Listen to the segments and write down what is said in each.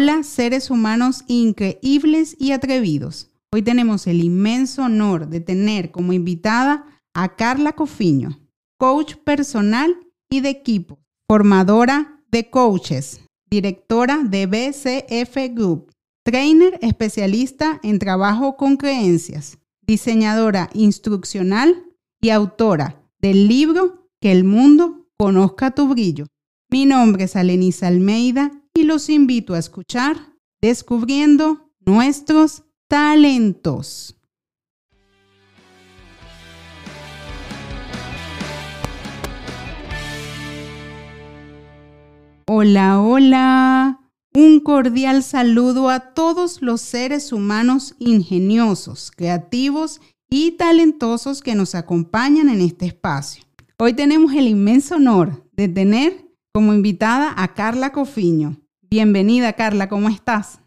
Hola seres humanos increíbles y atrevidos. Hoy tenemos el inmenso honor de tener como invitada a Carla Cofiño, coach personal y de equipo, formadora de coaches, directora de BCF Group, trainer especialista en trabajo con creencias, diseñadora instruccional y autora del libro Que el mundo conozca tu brillo. Mi nombre es Alenisa Almeida y los invito a escuchar Descubriendo nuestros talentos. Hola, hola. Un cordial saludo a todos los seres humanos ingeniosos, creativos y talentosos que nos acompañan en este espacio. Hoy tenemos el inmenso honor de tener como invitada a Carla Cofiño. Bienvenida, Carla, ¿cómo estás?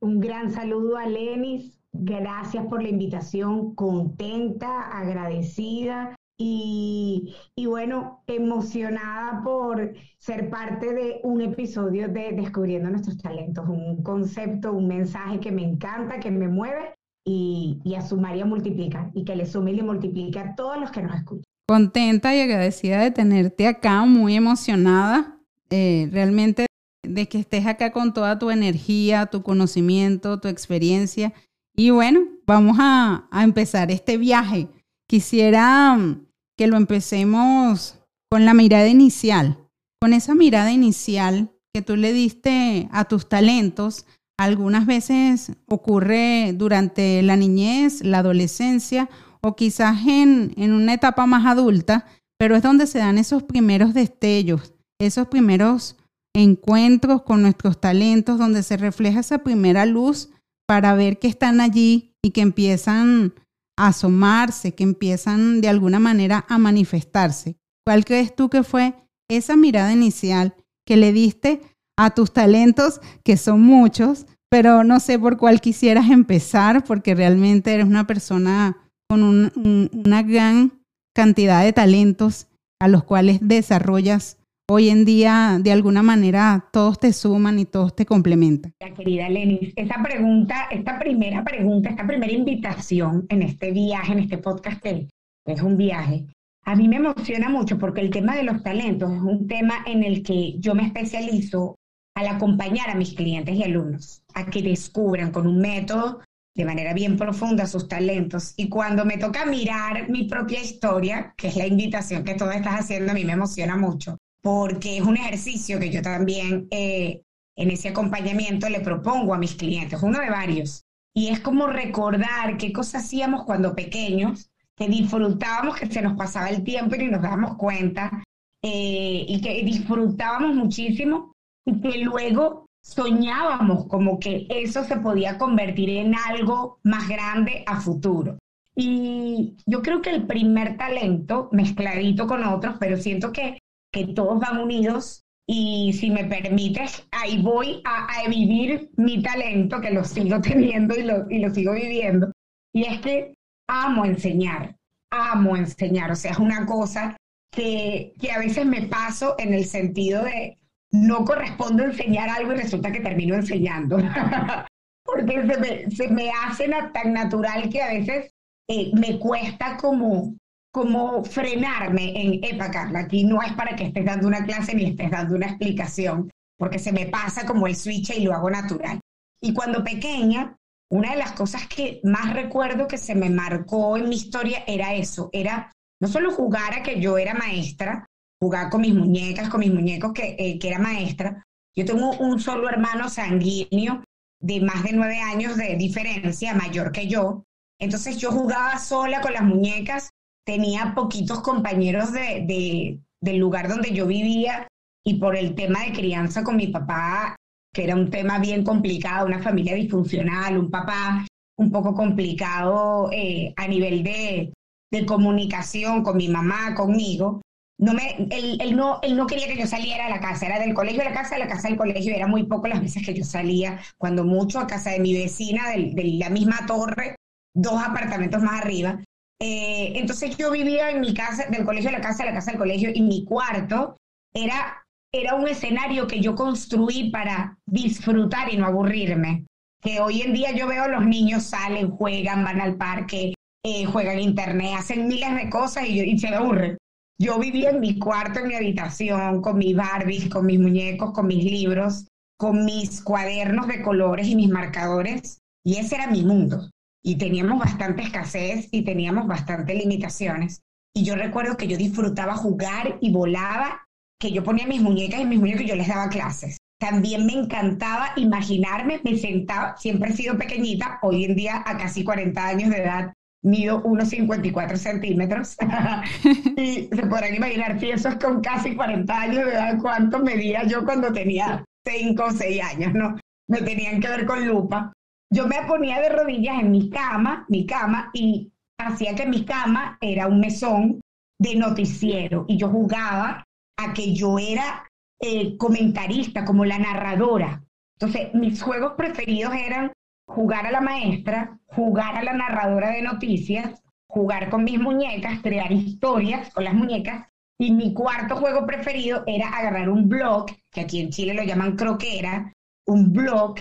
Un gran saludo a Lenis. Gracias por la invitación, contenta, agradecida y, bueno, emocionada por ser parte de un episodio de Descubriendo nuestros talentos, un concepto, un mensaje que me encanta, que me mueve y, y a sumar y a multiplicar y que le sume y le multiplique a todos los que nos escuchan. Contenta y agradecida de tenerte acá, muy emocionada. Eh, realmente de que estés acá con toda tu energía, tu conocimiento, tu experiencia. Y bueno, vamos a, empezar este viaje. Quisiera mm, que lo empecemos con la mirada inicial, con esa mirada inicial que tú le diste a tus talentos. Algunas veces ocurre durante la niñez, la adolescencia o quizás en, en una etapa más adulta, pero es donde se dan esos primeros destellos, esos primeros encuentros con nuestros talentos, donde se refleja esa primera luz para ver que están allí y que empiezan a asomarse, que empiezan de alguna manera a manifestarse. ¿Cuál crees tú que fue esa mirada inicial que le diste a tus talentos, que son muchos, pero no sé por cuál quisieras empezar, porque realmente eres una persona con una gran cantidad de talentos a los cuales desarrollas hoy en día de alguna manera todos te suman y todos te complementan? La querida Lenis, esa pregunta, esta primera pregunta, esta primera invitación en este viaje, en este podcast es un viaje, a mí me emociona mucho porque el tema de los talentos es un tema en el que yo me especializo al acompañar a mis clientes y alumnos a que descubran con un método de manera bien profunda sus talentos. Y cuando me toca mirar mi propia historia, que es la invitación que tú estás haciendo, a mí me emociona mucho, porque es un ejercicio que yo también eh, en ese acompañamiento le propongo a mis clientes, uno de varios. Y es como recordar qué cosas hacíamos cuando pequeños, que disfrutábamos, que se nos pasaba el tiempo y nos dábamos cuenta, eh, y que disfrutábamos muchísimo y que luego soñábamos como que eso se podía convertir en algo más grande a futuro. Y yo creo que el primer talento, mezcladito con otros, pero siento que que todos van unidos y si me permites, ahí voy a, vivir mi talento, que lo sigo teniendo y lo, y lo sigo viviendo. Y es que amo enseñar, amo enseñar. O sea, es una cosa que, que a veces me paso en el sentido de no correspondo enseñar algo y resulta que termino enseñando. Porque se me, se me hace tan natural que a veces eh, me cuesta como como frenarme en, epa, Carla, aquí no es para que estés dando una clase ni estés dando una explicación, porque se me pasa como el switch y lo hago natural. Y cuando pequeña, una de las cosas que más recuerdo que se me marcó en mi historia era eso, era no solo jugar a que yo era maestra, jugar con mis muñecas, con mis muñecos que, eh, que era maestra. Yo tengo un solo hermano sanguíneo de más de nueve años de diferencia, mayor que yo. Entonces yo jugaba sola con las muñecas tenía poquitos compañeros de, del lugar donde yo vivía y por el tema de crianza con mi papá, que era un tema bien complicado, una familia disfuncional, un papá un poco complicado eh, a nivel de, de, comunicación con mi mamá, conmigo. No me, él, no, él no quería que yo saliera a la casa, era del colegio a la casa, de la casa al colegio, era muy poco las veces que yo salía, cuando mucho a casa de mi vecina, de la misma torre, dos apartamentos más arriba. Eh, entonces yo vivía en mi casa, del colegio a la casa, de la casa al colegio, y mi cuarto era era un escenario que yo construí para disfrutar y no aburrirme. Que hoy en día yo veo a los niños salen, juegan, van al parque, eh, juegan internet, hacen miles de cosas y, y se aburren. Yo vivía en mi cuarto, en mi habitación, con mis Barbies, con mis muñecos, con mis libros, con mis cuadernos de colores y mis marcadores, y ese era mi mundo. Y teníamos bastante escasez y teníamos bastantes limitaciones. Y yo recuerdo que yo disfrutaba jugar y volaba que yo ponía mis muñecas y mis muñecos y yo les daba clases. También me encantaba imaginarme, me sentaba, siempre he sido pequeñita, hoy en día a casi 40 años de edad, mido unos 54 centímetros. y se podrán imaginar si eso es con casi 40 años de edad, cuánto medía yo cuando tenía 5 o 6 años, ¿no? Me tenían que ver con lupa. Yo me ponía de rodillas en mi cama, mi cama, y hacía que mi cama era un mesón de noticiero y yo jugaba a que yo era eh, comentarista, como la narradora. Entonces, mis juegos preferidos eran jugar a la maestra, jugar a la narradora de noticias, jugar con mis muñecas, crear historias con las muñecas. Y mi cuarto juego preferido era agarrar un blog, que aquí en Chile lo llaman croquera, un blog,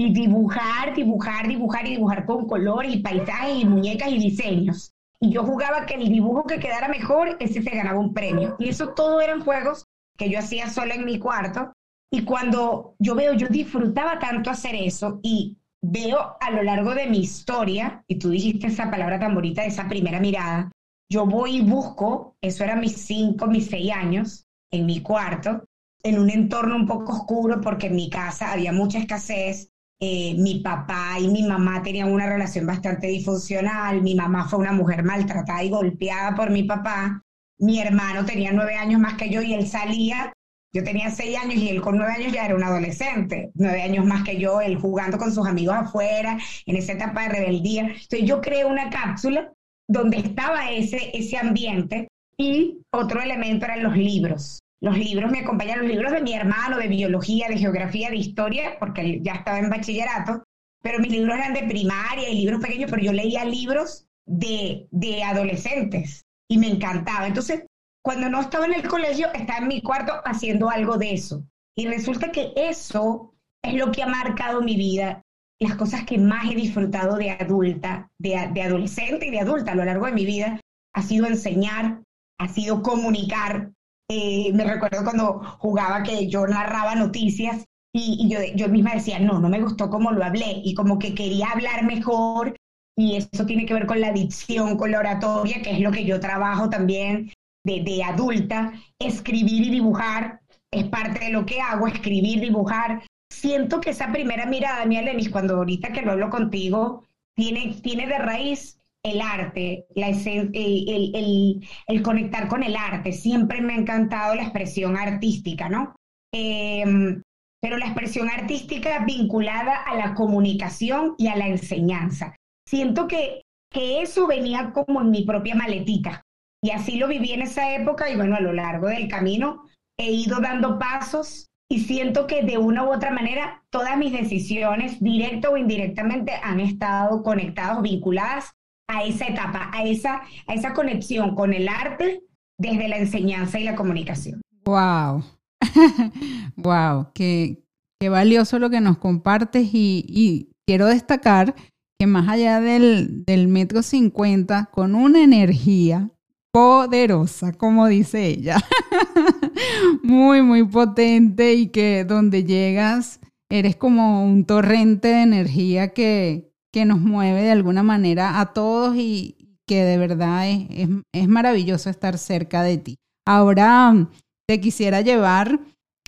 y dibujar, dibujar, dibujar y dibujar con colores y paisajes y muñecas y diseños y yo jugaba que el dibujo que quedara mejor, ese se ganaba un premio. Y eso todo eran juegos que yo hacía sola en mi cuarto. Y cuando yo veo, yo disfrutaba tanto hacer eso y veo a lo largo de mi historia, y tú dijiste esa palabra tan bonita, esa primera mirada, yo voy y busco, eso era mis cinco, mis seis años, en mi cuarto, en un entorno un poco oscuro porque en mi casa había mucha escasez, eh, mi papá y mi mamá tenían una relación bastante disfuncional, mi mamá fue una mujer maltratada y golpeada por mi papá, mi hermano tenía nueve años más que yo y él salía, yo tenía seis años y él con nueve años ya era un adolescente, nueve años más que yo, él jugando con sus amigos afuera, en esa etapa de rebeldía. Entonces yo creé una cápsula donde estaba ese, ese ambiente y otro elemento eran los libros. Los libros me acompañan, los libros de mi hermano, de biología, de geografía, de historia, porque ya estaba en bachillerato, pero mis libros eran de primaria y libros pequeños, pero yo leía libros de, de adolescentes y me encantaba. Entonces, cuando no estaba en el colegio, estaba en mi cuarto haciendo algo de eso. Y resulta que eso es lo que ha marcado mi vida, las cosas que más he disfrutado de adulta, de, de adolescente y de adulta a lo largo de mi vida, ha sido enseñar, ha sido comunicar, eh, me recuerdo cuando jugaba que yo narraba noticias y, yo, yo misma decía, no, no me gustó cómo lo hablé y como que quería hablar mejor y eso tiene que ver con la dicción, con la oratoria, que es lo que yo trabajo también de, de adulta, escribir y dibujar es parte de lo que hago, escribir, dibujar. Siento que esa primera mirada, mi Alenis, cuando ahorita que lo hablo contigo, tiene, tiene de raíz el arte, el, conectar con el arte. Siempre me ha encantado la expresión artística, ¿no? Em, pero la expresión artística vinculada a la comunicación y a la enseñanza. Siento que, que eso venía como en mi propia maletita. Y así lo viví en esa época y bueno, a lo largo del camino he ido dando pasos y siento que de una u otra manera todas mis decisiones, directo o indirectamente, han estado conectadas vinculadas a esa etapa, a esa, a esa conexión con el arte desde la enseñanza y la comunicación. Wow, wow, qué, qué valioso lo que nos compartes y, quiero destacar que más allá del, del metro cincuenta, con una energía poderosa, como dice ella, muy, muy potente y que donde llegas eres como un torrente de energía que, que nos mueve de alguna manera a todos y que de verdad es, es, maravilloso estar cerca de ti. Ahora mm, te quisiera llevar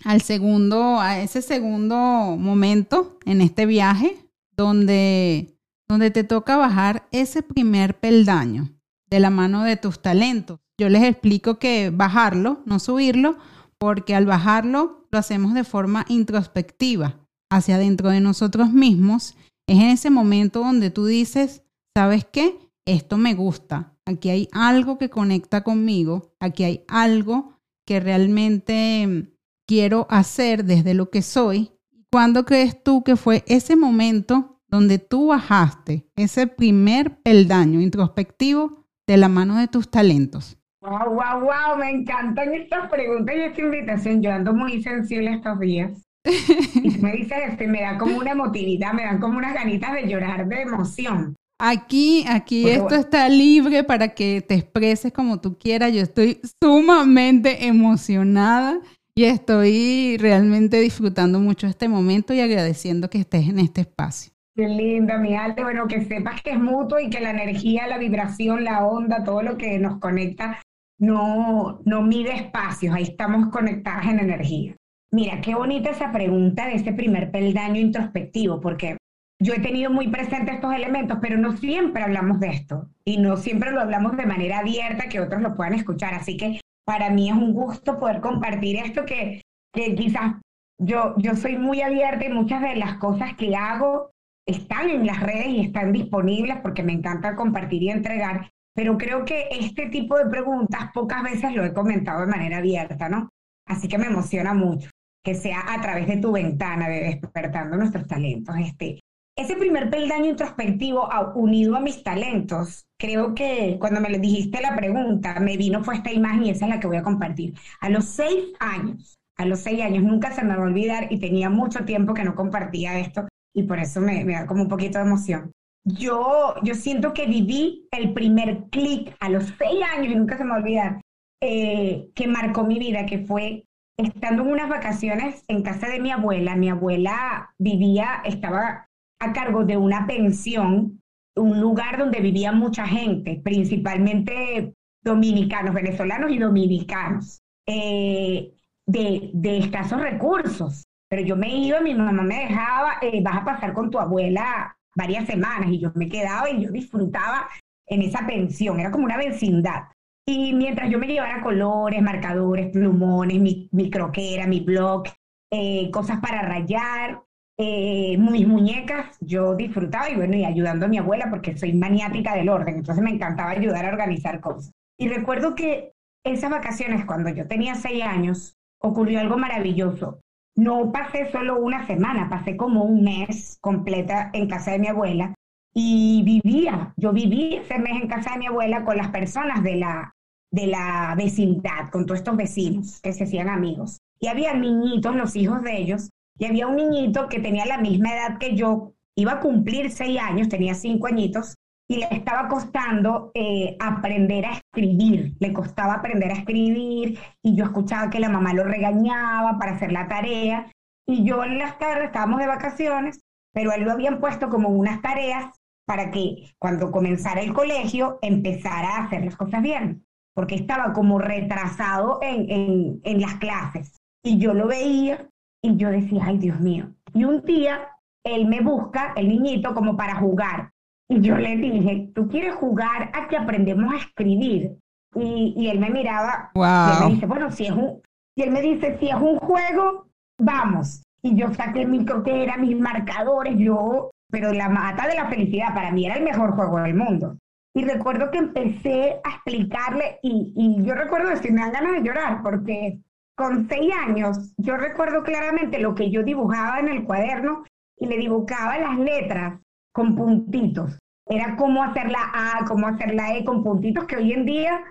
al segundo, a ese segundo momento en este viaje donde, donde te toca bajar ese primer peldaño de la mano de tus talentos. Yo les explico que bajarlo, no subirlo, porque al bajarlo lo hacemos de forma introspectiva, hacia dentro de nosotros mismos es en ese momento donde tú dices, ¿sabes qué? Esto me gusta. Aquí hay algo que conecta conmigo. Aquí hay algo que realmente mm, quiero hacer desde lo que soy. ¿Cuándo crees tú que fue ese momento donde tú bajaste ese primer peldaño introspectivo de la mano de tus talentos? Wow, wow, wow, me encantan estas preguntas y esta invitación. Yo ando muy sensible estos días. Y me dices esto y me da como una emotividad, me dan como unas ganitas de llorar de emoción. Aquí, aquí esto está libre para que te expreses como tú quieras. Yo estoy sumamente emocionada y estoy realmente disfrutando mucho este momento y agradeciendo que estés en este espacio. Qué linda, mi alta. Bueno, que sepas que es mutuo y que la energía, la vibración, la onda, todo lo que nos conecta no, no mide espacios. Ahí estamos conectadas en energía. Mira, qué bonita esa pregunta de ese primer peldaño introspectivo, porque yo he tenido muy presente estos elementos, pero no siempre hablamos de esto y no siempre lo hablamos de manera abierta que otros lo puedan escuchar. Así que para mí es un gusto poder compartir esto que, que quizás yo, yo soy muy abierta y muchas de las cosas que hago están en las redes y están disponibles porque me encanta compartir y entregar, pero creo que este tipo de preguntas pocas veces lo he comentado de manera abierta, ¿no? Así que me emociona mucho que sea a través de tu ventana de despertando nuestros talentos. Este, ese primer peldaño introspectivo unido a mis talentos, creo que cuando me le dijiste la pregunta, me vino fue esta imagen y esa es la que voy a compartir. A los seis años, a los seis años, nunca se me va a olvidar y tenía mucho tiempo que no compartía esto y por eso me, da como un poquito de emoción. Yo, yo siento que viví el primer clic a los seis años y nunca se me va a olvidar, eh, que marcó mi vida, que fue estando en unas vacaciones en casa de mi abuela. Mi abuela vivía, estaba a cargo de una pensión, un lugar donde vivía mucha gente, principalmente dominicanos, venezolanos y dominicanos, eh, de, escasos recursos. Pero yo me iba, mi mamá me dejaba, eh, vas a pasar con tu abuela varias semanas y yo me quedaba y yo disfrutaba en esa pensión, era como una vecindad. Y mientras yo me llevara colores, marcadores, plumones, mi, croquera, mi blog, eh, cosas para rayar, eh, mis muñecas, yo disfrutaba y bueno, y ayudando a mi abuela porque soy maniática del orden, entonces me encantaba ayudar a organizar cosas. Y recuerdo que esas vacaciones, cuando yo tenía seis años, ocurrió algo maravilloso. No pasé solo una semana, pasé como un mes completa en casa de mi abuela y vivía, yo viví ese mes en casa de mi abuela con las personas de la, de la vecindad, con todos estos vecinos que se hacían amigos. Y había niñitos, los hijos de ellos, y había un niñito que tenía la misma edad que yo, iba a cumplir seis años, tenía cinco añitos, y le estaba costando eh, aprender a escribir, le costaba aprender a escribir, y yo escuchaba que la mamá lo regañaba para hacer la tarea, y yo en las tardes estábamos de vacaciones, pero él lo habían puesto como unas tareas para que cuando comenzara el colegio empezara a hacer las cosas bien, porque estaba como retrasado en, en, en las clases. Y yo lo veía y yo decía, ay Dios mío. Y un día él me busca, el niñito, como para jugar. Y yo le dije, ¿tú quieres jugar a que aprendemos a escribir? Y, y él me miraba y él me dice, bueno, si es un... Y él me dice, si es un juego, vamos. Y yo saqué mi croquera, mis marcadores, yo, pero la mata de la felicidad para mí era el mejor juego del mundo. Y recuerdo que empecé a explicarle, y, yo recuerdo decir, me dan ganas de llorar, porque con seis años, yo recuerdo claramente lo que yo dibujaba en el cuaderno y le dibujaba las letras con puntitos. Era cómo hacer la A, cómo hacer la E con puntitos, que hoy en día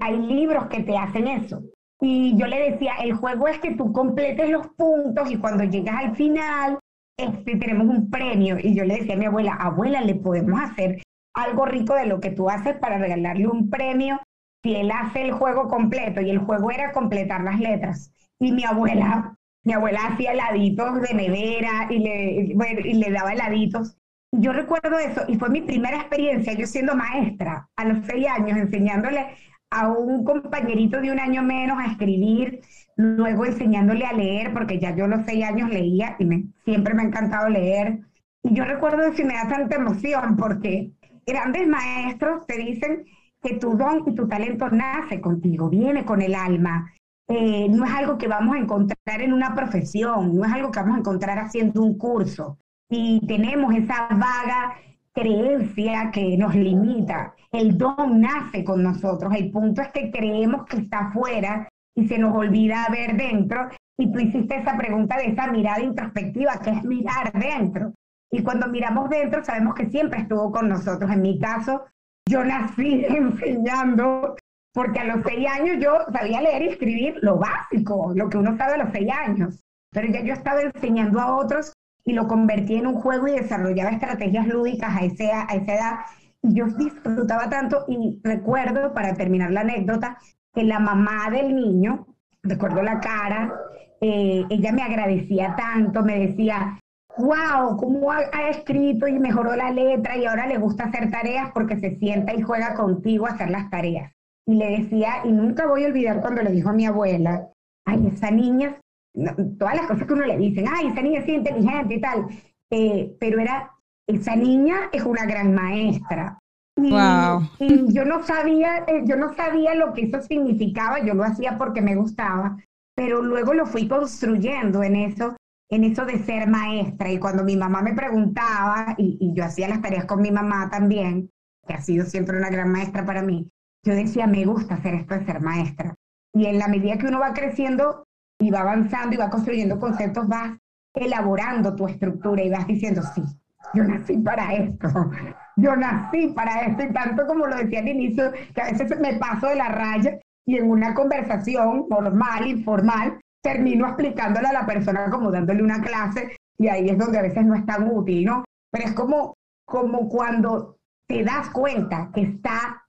hay libros que te hacen eso. Y yo le decía, el juego es que tú completes los puntos y cuando llegas al final, este, tenemos un premio. Y yo le decía a mi abuela, abuela, le podemos hacer algo rico de lo que tú haces para regalarle un premio si él hace el juego completo y el juego era completar las letras. Y mi abuela, mi abuela hacía heladitos de nevera y le, y le daba heladitos. Yo recuerdo eso y fue mi primera experiencia, yo siendo maestra a los seis años, enseñándole a un compañerito de un año menos a escribir, luego enseñándole a leer, porque ya yo a los seis años leía y me, siempre me ha encantado leer. Y yo recuerdo y me da tanta emoción porque grandes maestros te dicen que tu don y tu talento nace contigo, viene con el alma. Eh, no es algo que vamos a encontrar en una profesión, no es algo que vamos a encontrar haciendo un curso. Y tenemos esa vaga creencia que nos limita. El don nace con nosotros. El punto es que creemos que está afuera y se nos olvida ver dentro. Y tú hiciste esa pregunta de esa mirada introspectiva, que es mirar dentro. Y cuando miramos dentro, sabemos que siempre estuvo con nosotros. En mi caso, yo nací enseñando, porque a los seis años yo sabía leer y escribir lo básico, lo que uno sabe a los seis años, pero ya yo estaba enseñando a otros y lo convertí en un juego y desarrollaba estrategias lúdicas a, ese, a esa edad. Y yo disfrutaba tanto y recuerdo, para terminar la anécdota, que la mamá del niño, recuerdo la cara, eh, ella me agradecía tanto, me decía, wow, cómo ha, escrito y mejoró la letra y ahora le gusta hacer tareas porque se sienta y juega contigo a hacer las tareas. Y le decía, y nunca voy a olvidar cuando le dijo a mi abuela, ay, esa niña, todas las cosas que uno le dicen, ay, esa niña es inteligente y tal, eh, pero era, esa niña es una gran maestra. Y, y yo no sabía, eh, yo no sabía lo que eso significaba, yo lo hacía porque me gustaba, pero luego lo fui construyendo en eso en eso de ser maestra. Y cuando mi mamá me preguntaba, y, yo hacía las tareas con mi mamá también, que ha sido siempre una gran maestra para mí, yo decía, me gusta hacer esto de ser maestra. Y en la medida que uno va creciendo y va avanzando y va construyendo conceptos, vas elaborando tu estructura y vas diciendo, sí, yo nací para esto, yo nací para esto. Y tanto como lo decía al inicio, que a veces me paso de la raya y en una conversación normal, informal, termino explicándole a la persona como dándole una clase y ahí es donde a veces no es tan útil, ¿no? Pero es como, como cuando te das cuenta que está,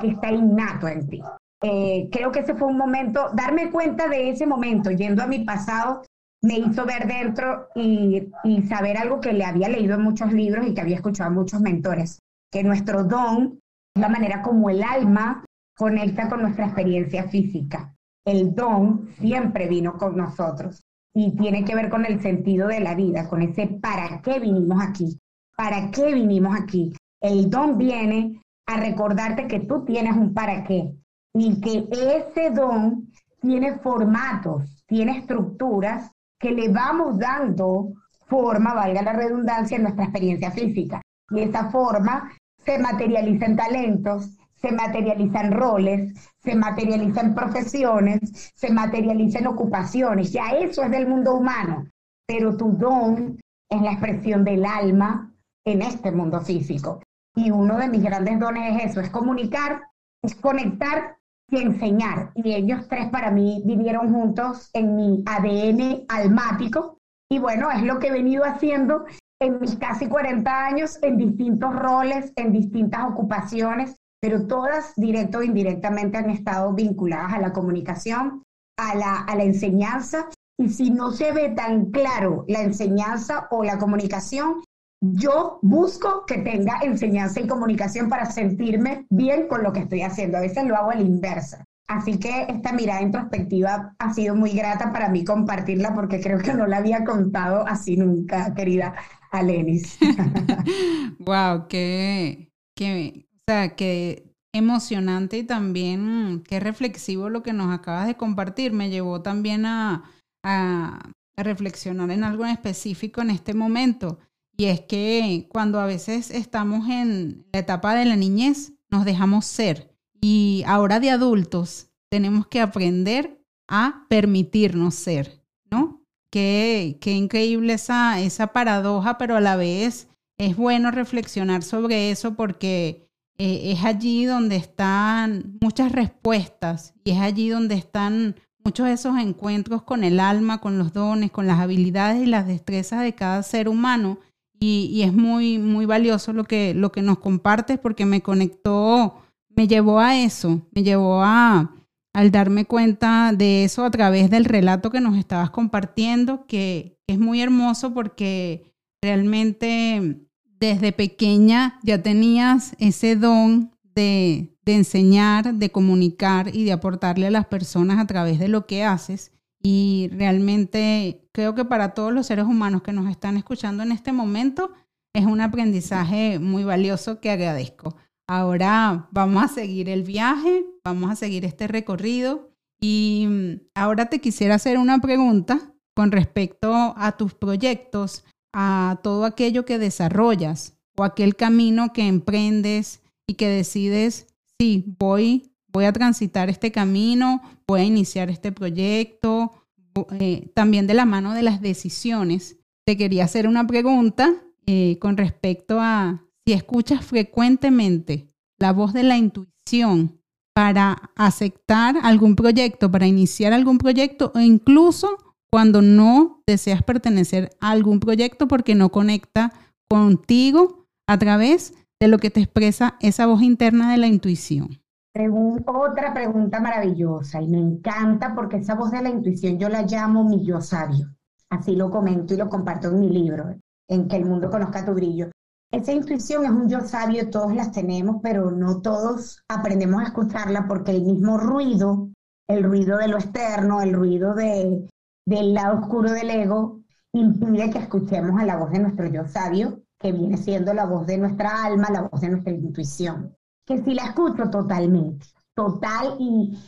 que está innato en ti. Eh, creo que ese fue un momento, darme cuenta de ese momento, yendo a mi pasado, me hizo ver dentro y, y saber algo que le había leído en muchos libros y que había escuchado a muchos mentores, que nuestro don es la manera como el alma conecta con nuestra experiencia física el don siempre vino con nosotros y tiene que ver con el sentido de la vida, con ese para qué vinimos aquí, para qué vinimos aquí. El don viene a recordarte que tú tienes un para qué y que ese don tiene formatos, tiene estructuras que le vamos dando forma, valga la redundancia, en nuestra experiencia física. Y esa forma se materializa en talentos, se materializan roles, se materializan profesiones, se materializan ocupaciones. Ya eso es del mundo humano, pero tu don es la expresión del alma en este mundo físico. Y uno de mis grandes dones es eso, es comunicar, es conectar y enseñar. Y ellos tres para mí vivieron juntos en mi ADN almático. Y bueno, es lo que he venido haciendo en mis casi 40 años, en distintos roles, en distintas ocupaciones, pero todas directo o indirectamente han estado vinculadas a la comunicación, a la, a la enseñanza. Y si no se ve tan claro la enseñanza o la comunicación, yo busco que tenga enseñanza y comunicación para sentirme bien con lo que estoy haciendo. A veces lo hago a la inversa. Así que esta mirada introspectiva ha sido muy grata para mí compartirla porque creo que no la había contado así nunca, querida Alenis. wow, qué, qué, sea, qué emocionante y también qué reflexivo lo que nos acabas de compartir. Me llevó también a, a, reflexionar en algo en específico en este momento. Y es que cuando a veces estamos en la etapa de la niñez, nos dejamos ser. Y ahora de adultos tenemos que aprender a permitirnos ser, ¿no? Qué, qué increíble esa, esa paradoja, pero a la vez es bueno reflexionar sobre eso porque eh, es allí donde están muchas respuestas y es allí donde están muchos de esos encuentros con el alma, con los dones, con las habilidades y las destrezas de cada ser humano. Y, es muy, muy valioso lo que, lo que nos compartes porque me conectó, me llevó a eso, me llevó a, al darme cuenta de eso a través del relato que nos estabas compartiendo, que es muy hermoso porque realmente desde pequeña ya tenías ese don de, enseñar, de comunicar y de aportarle a las personas a través de lo que haces. Y realmente creo que para todos los seres humanos que nos están escuchando en este momento es un aprendizaje muy valioso que agradezco. Ahora vamos a seguir el viaje, vamos a seguir este recorrido y mm, ahora te quisiera hacer una pregunta con respecto a tus proyectos a todo aquello que desarrollas o aquel camino que emprendes y que decides, sí, voy, voy a transitar este camino, voy a iniciar este proyecto, eh, también de la mano de las decisiones. Te quería hacer una pregunta eh, con respecto a si escuchas frecuentemente la voz de la intuición para aceptar algún proyecto, para iniciar algún proyecto o incluso cuando no deseas pertenecer a algún proyecto porque no conecta contigo a través de lo que te expresa esa voz interna de la intuición. Otra pregunta maravillosa y me encanta porque esa voz de la intuición yo la llamo mi yo sabio. Así lo comento y lo comparto en mi libro, en que el mundo conozca tu brillo. Esa intuición es un yo sabio, todos las tenemos, pero no todos aprendemos a escucharla porque el mismo ruido, el ruido de lo externo, el ruido de, del lado oscuro del ego, impide que escuchemos a la voz de nuestro yo sabio, que viene siendo la voz de nuestra alma, la voz de nuestra intuición, que si la escucho totalmente, total y,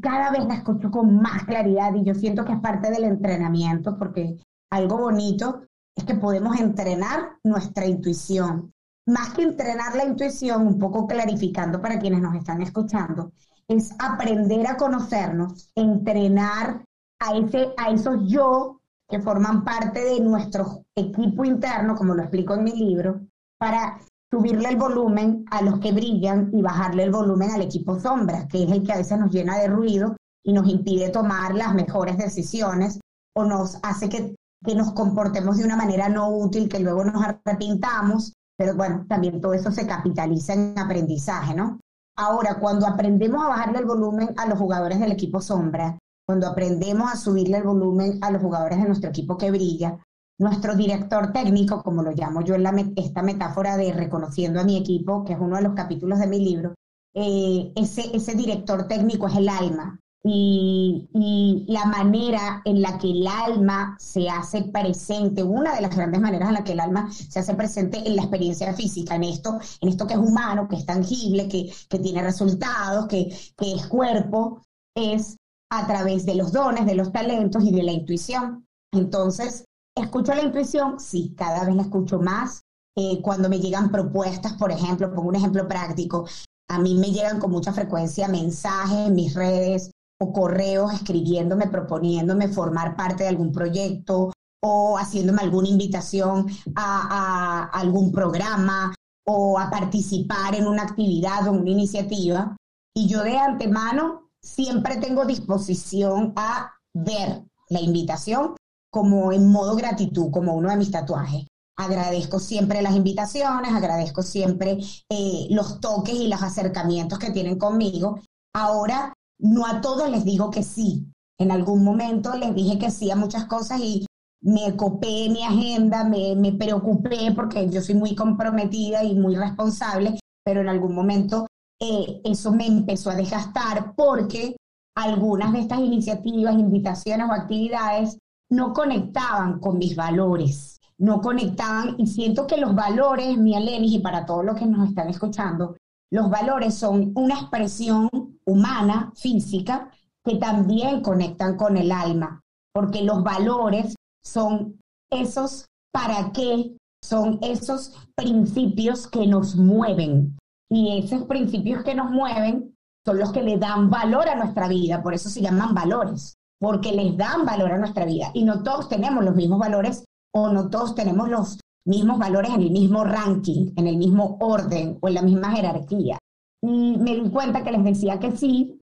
cada vez la escucho con más claridad y yo siento que es parte del entrenamiento porque algo bonito es que podemos entrenar nuestra intuición. Más que entrenar la intuición, un poco clarificando para quienes nos están escuchando, es aprender a conocernos, entrenar a, ese, a esos yo que forman parte de nuestro equipo interno, como lo explico en mi libro, para subirle el volumen a los que brillan y bajarle el volumen al equipo sombra, que es el que a veces nos llena de ruido y nos impide tomar las mejores decisiones o nos hace que que nos comportemos de una manera no útil, que luego nos arrepintamos, pero bueno, también todo eso se capitaliza en aprendizaje, ¿no? Ahora, cuando aprendemos a bajarle el volumen a los jugadores del equipo sombra, cuando aprendemos a subirle el volumen a los jugadores de nuestro equipo que brilla, nuestro director técnico, como lo llamo yo en esta metáfora de reconociendo a mi equipo, que es uno de los capítulos de mi libro, eh, ese, director técnico es el alma, y, la manera en la que el alma se hace presente, una de las grandes maneras en la que el alma se hace presente en la experiencia física, en esto, en esto que es humano, que es tangible, que, tiene resultados, que es cuerpo, es a través de los dones, de los talentos y de la intuición. Entonces, ¿escucho la intuición? Sí, cada vez la escucho más. Eh, cuando me llegan propuestas, por ejemplo, pongo un ejemplo práctico, a mí me llegan con mucha frecuencia mensajes en mis redes o correos escribiéndome, proponiéndome formar parte de algún proyecto o haciéndome alguna invitación a, algún programa o a participar en una actividad o una iniciativa. Y yo de antemano siempre tengo disposición a ver la invitación como en modo gratitud, como uno de mis tatuajes. Agradezco siempre las invitaciones, agradezco siempre eh, los toques y los acercamientos que tienen conmigo. Ahora no a todos les digo que sí. En algún momento les dije que sí a muchas cosas y me copé mi agenda, me, me preocupé porque yo soy muy comprometida y muy responsable, pero en algún momento eh, eso me empezó a desgastar porque algunas de estas iniciativas, invitaciones o actividades no conectaban con mis valores, no conectaban y siento que los valores, mi Alenis, y para todos los que nos están escuchando, los valores son una expresión humana, física, que también conectan con el alma, porque los valores son esos para qué, son esos principios que nos mueven. Y esos principios que nos mueven son los que le dan valor a nuestra vida, por eso se llaman valores, porque les dan valor a nuestra vida. Y no todos tenemos los mismos valores o no todos tenemos los mismos valores en el mismo ranking, en el mismo orden o en la misma jerarquía. Y me di cuenta que les decía que sí,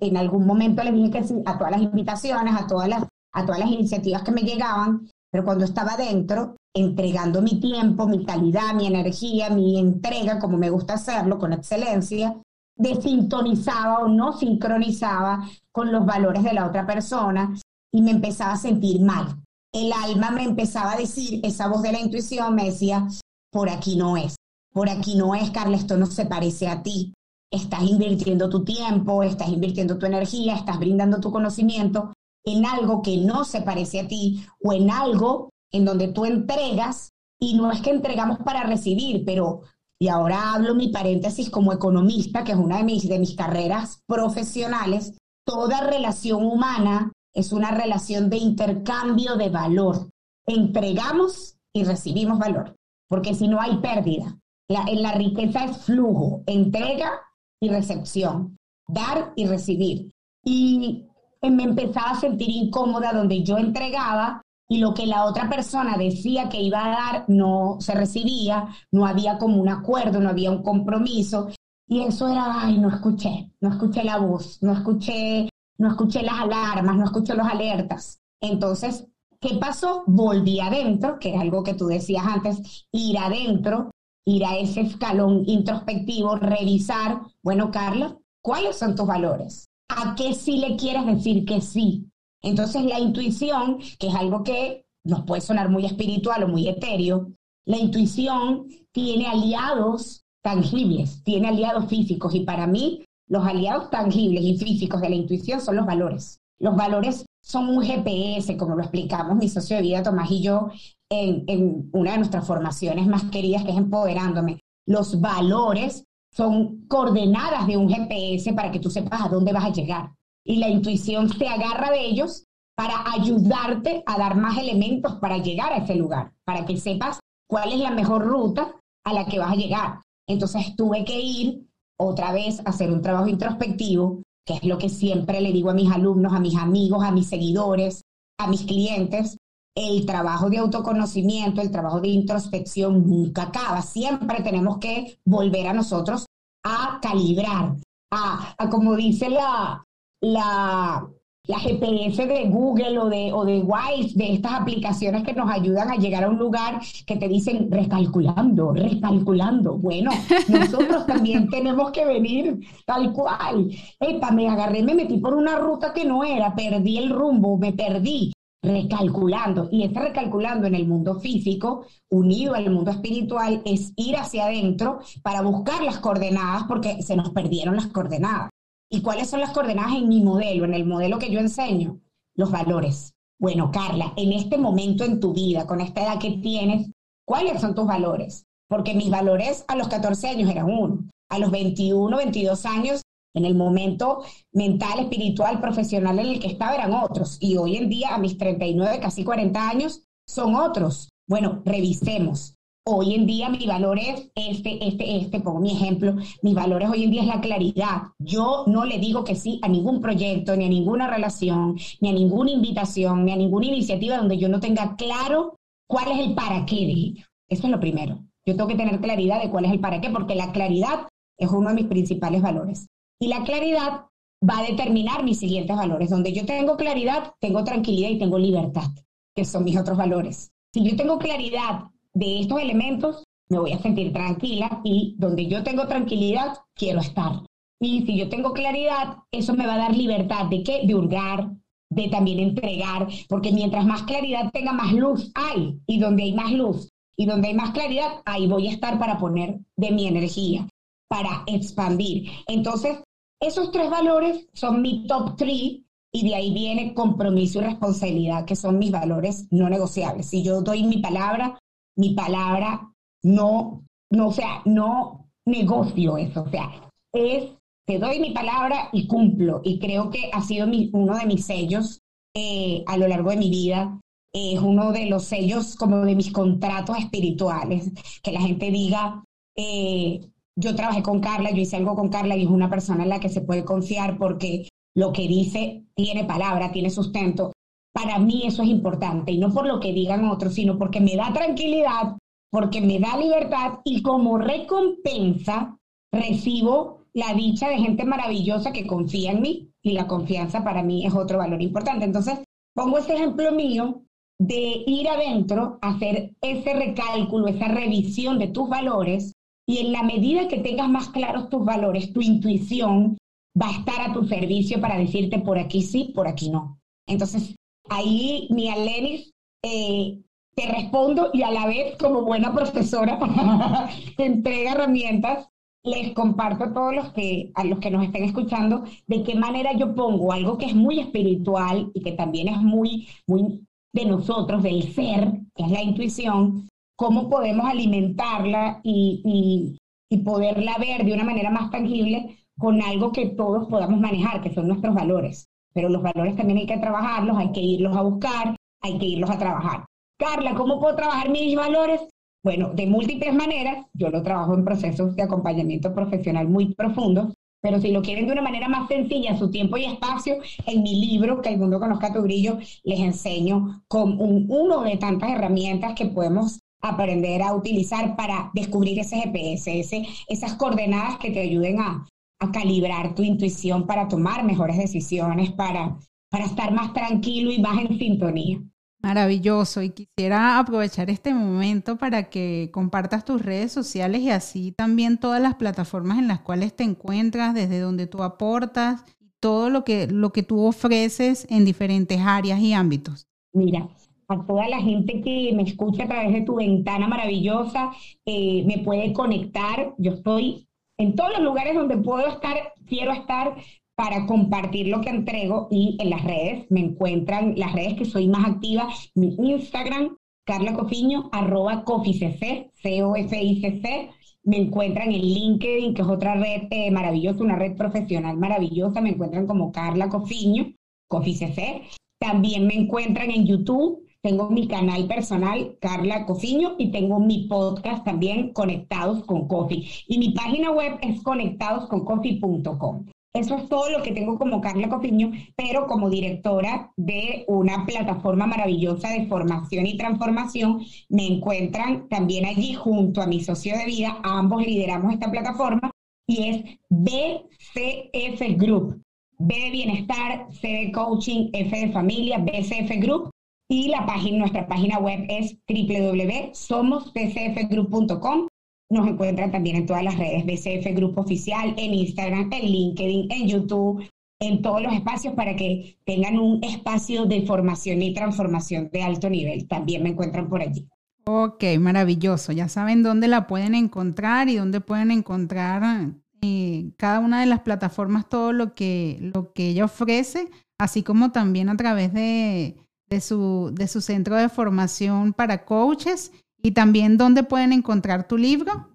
en algún momento les dije que sí a todas las invitaciones, a todas las, a todas las iniciativas que me llegaban, pero cuando estaba dentro, entregando mi tiempo, mi calidad, mi energía, mi entrega, como me gusta hacerlo, con excelencia, desintonizaba o no sincronizaba con los valores de la otra persona y me empezaba a sentir mal el alma me empezaba a decir, esa voz de la intuición me decía, por aquí no es, por aquí no es, Carla, esto no se parece a ti. Estás invirtiendo tu tiempo, estás invirtiendo tu energía, estás brindando tu conocimiento en algo que no se parece a ti o en algo en donde tú entregas y no es que entregamos para recibir, pero, y ahora hablo mi paréntesis como economista, que es una de mis, de mis carreras profesionales, toda relación humana es una relación de intercambio de valor. Entregamos y recibimos valor, porque si no hay pérdida. En la riqueza es flujo, entrega y recepción, dar y recibir. Y me empezaba a sentir incómoda donde yo entregaba y lo que la otra persona decía que iba a dar no se recibía, no había como un acuerdo, no había un compromiso y eso era, ay, no escuché, no escuché la voz, no escuché, no escuché las alarmas, no escuché los alertas. Entonces, ¿qué pasó? Volví adentro, que es algo que tú decías antes, ir adentro, ir a ese escalón introspectivo, revisar, bueno, Carla, ¿cuáles son tus valores? ¿A qué sí le quieres decir que sí? Entonces, la intuición, que es algo que nos puede sonar muy espiritual o muy etéreo, la intuición tiene aliados tangibles, tiene aliados físicos y para mí los aliados tangibles y físicos de la intuición son los valores. Los valores son un GPS, como lo explicamos mi socio de vida Tomás y yo en, una de nuestras formaciones más queridas, que es Empoderándome. Los valores son coordenadas de un GPS para que tú sepas a dónde vas a llegar. Y la intuición se agarra de ellos para ayudarte a dar más elementos para llegar a ese lugar, para que sepas cuál es la mejor ruta a la que vas a llegar. Entonces tuve que ir otra vez a hacer un trabajo introspectivo, que es lo que siempre le digo a mis alumnos, a mis amigos, a mis seguidores, a mis clientes. El trabajo de autoconocimiento, el trabajo de introspección nunca acaba. Siempre tenemos que volver a nosotros a calibrar, a, a como dice la, la, la GPS de Google o de, o de Wise, de estas aplicaciones que nos ayudan a llegar a un lugar que te dicen recalculando, recalculando. Bueno, nosotros también tenemos que venir tal cual. Epa, me agarré, me metí por una ruta que no era, perdí el rumbo, me perdí recalculando. Y este recalculando en el mundo físico, unido al mundo espiritual, es ir hacia adentro para buscar las coordenadas porque se nos perdieron las coordenadas. ¿Y cuáles son las coordenadas en mi modelo, en el modelo que yo enseño? Los valores. Bueno, Carla, en este momento en tu vida, con esta edad que tienes, ¿cuáles son tus valores? Porque mis valores a los 14 años eran uno. A los 21, 22 años, en el momento mental, espiritual, profesional en el que estaba, eran otros. Y hoy en día, a mis 39, casi 40 años, son otros. Bueno, revisemos. Hoy en día mi valor es este, este, este, pongo mi ejemplo, mis valores hoy en día es la claridad. Yo no le digo que sí a ningún proyecto, ni a ninguna relación, ni a ninguna invitación, ni a ninguna iniciativa donde yo no tenga claro cuál es el para qué de ello. Eso es lo primero. Yo tengo que tener claridad de cuál es el para qué, porque la claridad es uno de mis principales valores. Y la claridad va a determinar mis siguientes valores. Donde yo tengo claridad, tengo tranquilidad y tengo libertad, que son mis otros valores. Si yo tengo claridad de estos elementos me voy a sentir tranquila y donde yo tengo tranquilidad, quiero estar. Y si yo tengo claridad, eso me va a dar libertad de qué? De hurgar, de también entregar, porque mientras más claridad tenga, más luz hay. Y donde hay más luz y donde hay más claridad, ahí voy a estar para poner de mi energía, para expandir. Entonces, esos tres valores son mi top three y de ahí viene compromiso y responsabilidad, que son mis valores no negociables. Si yo doy mi palabra, mi palabra, no, no, o sea, no negocio eso, o sea, es, te doy mi palabra y cumplo. Y creo que ha sido uno de mis sellos eh, a lo largo de mi vida. Es uno de los sellos como de mis contratos espirituales, que la gente diga, eh, yo trabajé con Carla, yo hice algo con Carla y es una persona en la que se puede confiar porque lo que dice tiene palabra, tiene sustento. Para mí eso es importante y no por lo que digan otros, sino porque me da tranquilidad, porque me da libertad y como recompensa recibo la dicha de gente maravillosa que confía en mí y la confianza para mí es otro valor importante. Entonces, pongo este ejemplo mío de ir adentro, hacer ese recálculo, esa revisión de tus valores y en la medida que tengas más claros tus valores, tu intuición va a estar a tu servicio para decirte por aquí sí, por aquí no. Entonces, ahí mi Alenis eh, te respondo y a la vez como buena profesora te entrega herramientas les comparto a todos los que a los que nos estén escuchando de qué manera yo pongo algo que es muy espiritual y que también es muy muy de nosotros del ser que es la intuición cómo podemos alimentarla y, y, y poderla ver de una manera más tangible con algo que todos podamos manejar que son nuestros valores pero los valores también hay que trabajarlos, hay que irlos a buscar, hay que irlos a trabajar. Carla, ¿cómo puedo trabajar mis valores? Bueno, de múltiples maneras, yo lo trabajo en procesos de acompañamiento profesional muy profundos, pero si lo quieren de una manera más sencilla, su tiempo y espacio, en mi libro, Que el mundo conozca tu brillo, les enseño con un, uno de tantas herramientas que podemos aprender a utilizar para descubrir ese GPS, esas coordenadas que te ayuden a, a calibrar tu intuición para tomar mejores decisiones, para, para estar más tranquilo y más en sintonía. Maravilloso. Y quisiera aprovechar este momento para que compartas tus redes sociales y así también todas las plataformas en las cuales te encuentras, desde donde tú aportas, todo lo que, lo que tú ofreces en diferentes áreas y ámbitos. Mira, a toda la gente que me escucha a través de tu ventana maravillosa, eh, me puede conectar. Yo estoy en todos los lugares donde puedo estar, quiero estar para compartir lo que entrego y en las redes me encuentran las redes que soy más activa, mi Instagram, Carla Cofiño, arroba CofiCC, C-O-F-I-C-C. Me encuentran en LinkedIn, que es otra red eh, maravillosa, una red profesional maravillosa. Me encuentran como Carla Cofiño, CofiCC. También me encuentran en YouTube, tengo mi canal personal, Carla Cofiño, y tengo mi podcast también, Conectados con Coffee. Y mi página web es conectadosconcoffee.com. Eso es todo lo que tengo como Carla Cofiño, pero como directora de una plataforma maravillosa de formación y transformación, me encuentran también allí junto a mi socio de vida. Ambos lideramos esta plataforma y es BCF Group. B de Bienestar, C de Coaching, F de Familia, BCF Group. Y la página, nuestra página web es www.somospcfgroup.com. Nos encuentran también en todas las redes BCF Grupo Oficial, en Instagram, en LinkedIn, en YouTube, en todos los espacios para que tengan un espacio de formación y transformación de alto nivel. También me encuentran por allí. Ok, maravilloso. Ya saben dónde la pueden encontrar y dónde pueden encontrar eh, cada una de las plataformas todo lo que, lo que ella ofrece, así como también a través de de su, de su centro de formación para coaches y también dónde pueden encontrar tu libro,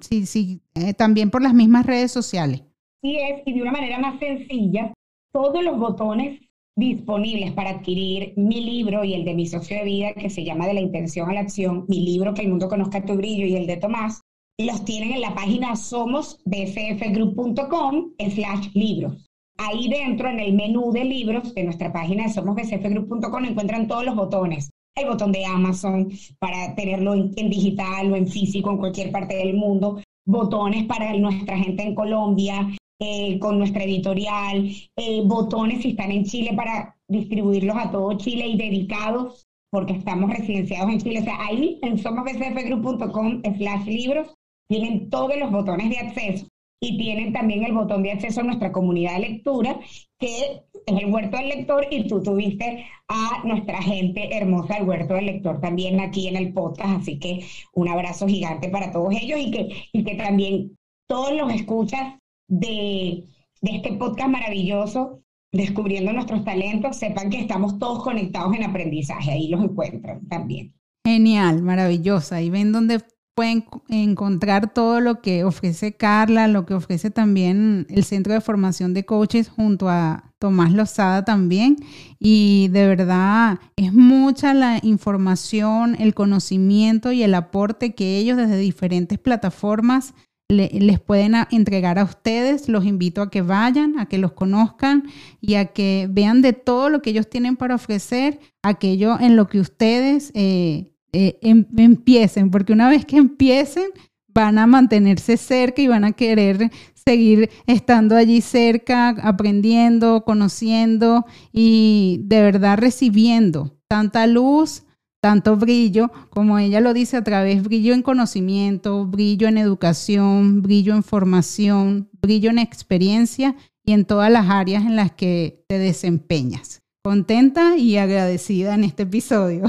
sí, sí, eh, también por las mismas redes sociales. Sí es, y de una manera más sencilla, todos los botones disponibles para adquirir mi libro y el de mi socio de vida, que se llama De la Intención a la Acción, mi libro Que el Mundo Conozca Tu Brillo y el de Tomás, los tienen en la página somosbcfgroup.com slash libros. Ahí dentro, en el menú de libros de nuestra página de somosbcfgroup.com, encuentran todos los botones. El botón de Amazon para tenerlo en, digital o en físico en cualquier parte del mundo. Botones para nuestra gente en Colombia, eh, con nuestra editorial. Eh, botones si están en Chile para distribuirlos a todo Chile y dedicados porque estamos residenciados en Chile. O sea, ahí en somosbcfgroup.com slash libros tienen todos los botones de acceso y tienen también el botón de acceso a nuestra comunidad de lectura, que es el Huerto del Lector, y tú tuviste a nuestra gente hermosa del Huerto del Lector también aquí en el podcast, así que un abrazo gigante para todos ellos y que, y que también todos los escuchas de, de este podcast maravilloso, descubriendo nuestros talentos, sepan que estamos todos conectados en aprendizaje, ahí los encuentran también. Genial, maravillosa. Y ven dónde pueden encontrar todo lo que ofrece Carla, lo que ofrece también el Centro de Formación de Coaches junto a Tomás Lozada también. Y de verdad es mucha la información, el conocimiento y el aporte que ellos desde diferentes plataformas les pueden entregar a ustedes. Los invito a que vayan, a que los conozcan y a que vean de todo lo que ellos tienen para ofrecer, aquello en lo que ustedes eh, eh, em, empiecen, porque una vez que empiecen, van a mantenerse cerca y van a querer seguir estando allí cerca, aprendiendo, conociendo y de verdad recibiendo tanta luz, tanto brillo, como ella lo dice a través, brillo en conocimiento, brillo en educación, brillo en formación, brillo en experiencia y en todas las áreas en las que te desempeñas contenta y agradecida en este episodio.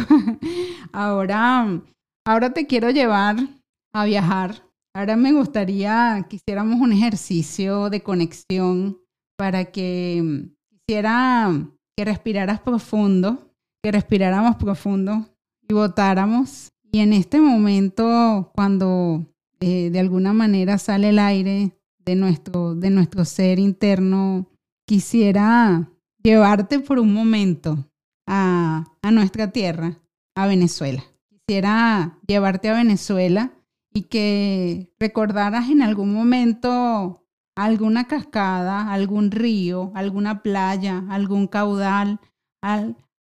ahora, ahora te quiero llevar a viajar. Ahora me gustaría que hiciéramos un ejercicio de conexión para que quisiera que respiraras profundo, que respiráramos profundo y votáramos. Y en este momento, cuando eh, de alguna manera sale el aire de nuestro, de nuestro ser interno, quisiera llevarte por un momento a, nuestra tierra, a Venezuela. Quisiera llevarte a Venezuela y que recordaras en algún momento alguna cascada, algún río, alguna playa, algún caudal,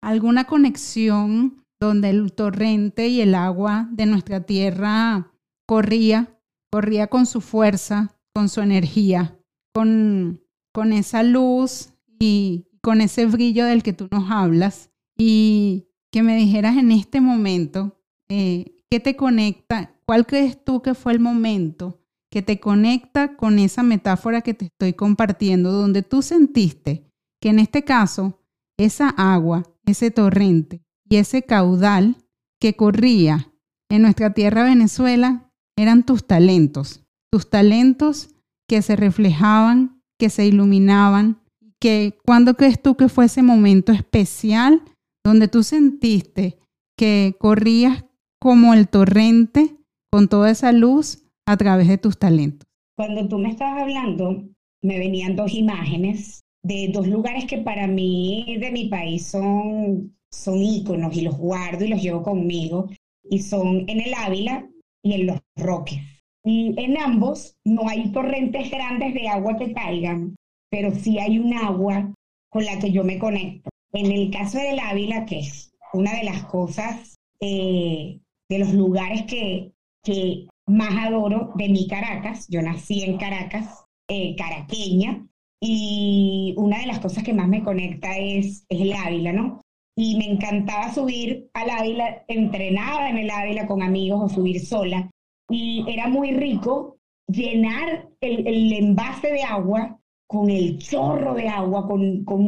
alguna conexión donde el torrente y el agua de nuestra tierra corría, corría con su fuerza, con su energía, con, con esa luz y con ese brillo del que tú nos hablas y que me dijeras en este momento, eh, ¿qué te conecta? ¿Cuál crees tú que fue el momento que te conecta con esa metáfora que te estoy compartiendo, donde tú sentiste que en este caso esa agua, ese torrente y ese caudal que corría en nuestra tierra Venezuela eran tus talentos, tus talentos que se reflejaban, que se iluminaban, que cuando crees tú que fue ese momento especial donde tú sentiste que corrías como el torrente con toda esa luz a través de tus talentos. Cuando tú me estabas hablando, me venían dos imágenes de dos lugares que para mí de mi país son, son íconos y los guardo y los llevo conmigo, y son en el Ávila y en Los Roques. Y en ambos no hay torrentes grandes de agua que caigan, pero sí hay un agua con la que yo me conecto. En el caso del Ávila, que es una de las cosas, eh, de los lugares que, que más adoro de mi Caracas, yo nací en Caracas, eh, caraqueña, y una de las cosas que más me conecta es, es el Ávila, ¿no? Y me encantaba subir al Ávila, entrenaba en el Ávila con amigos o subir sola, y era muy rico llenar el, el envase de agua con el chorro de agua, con, con,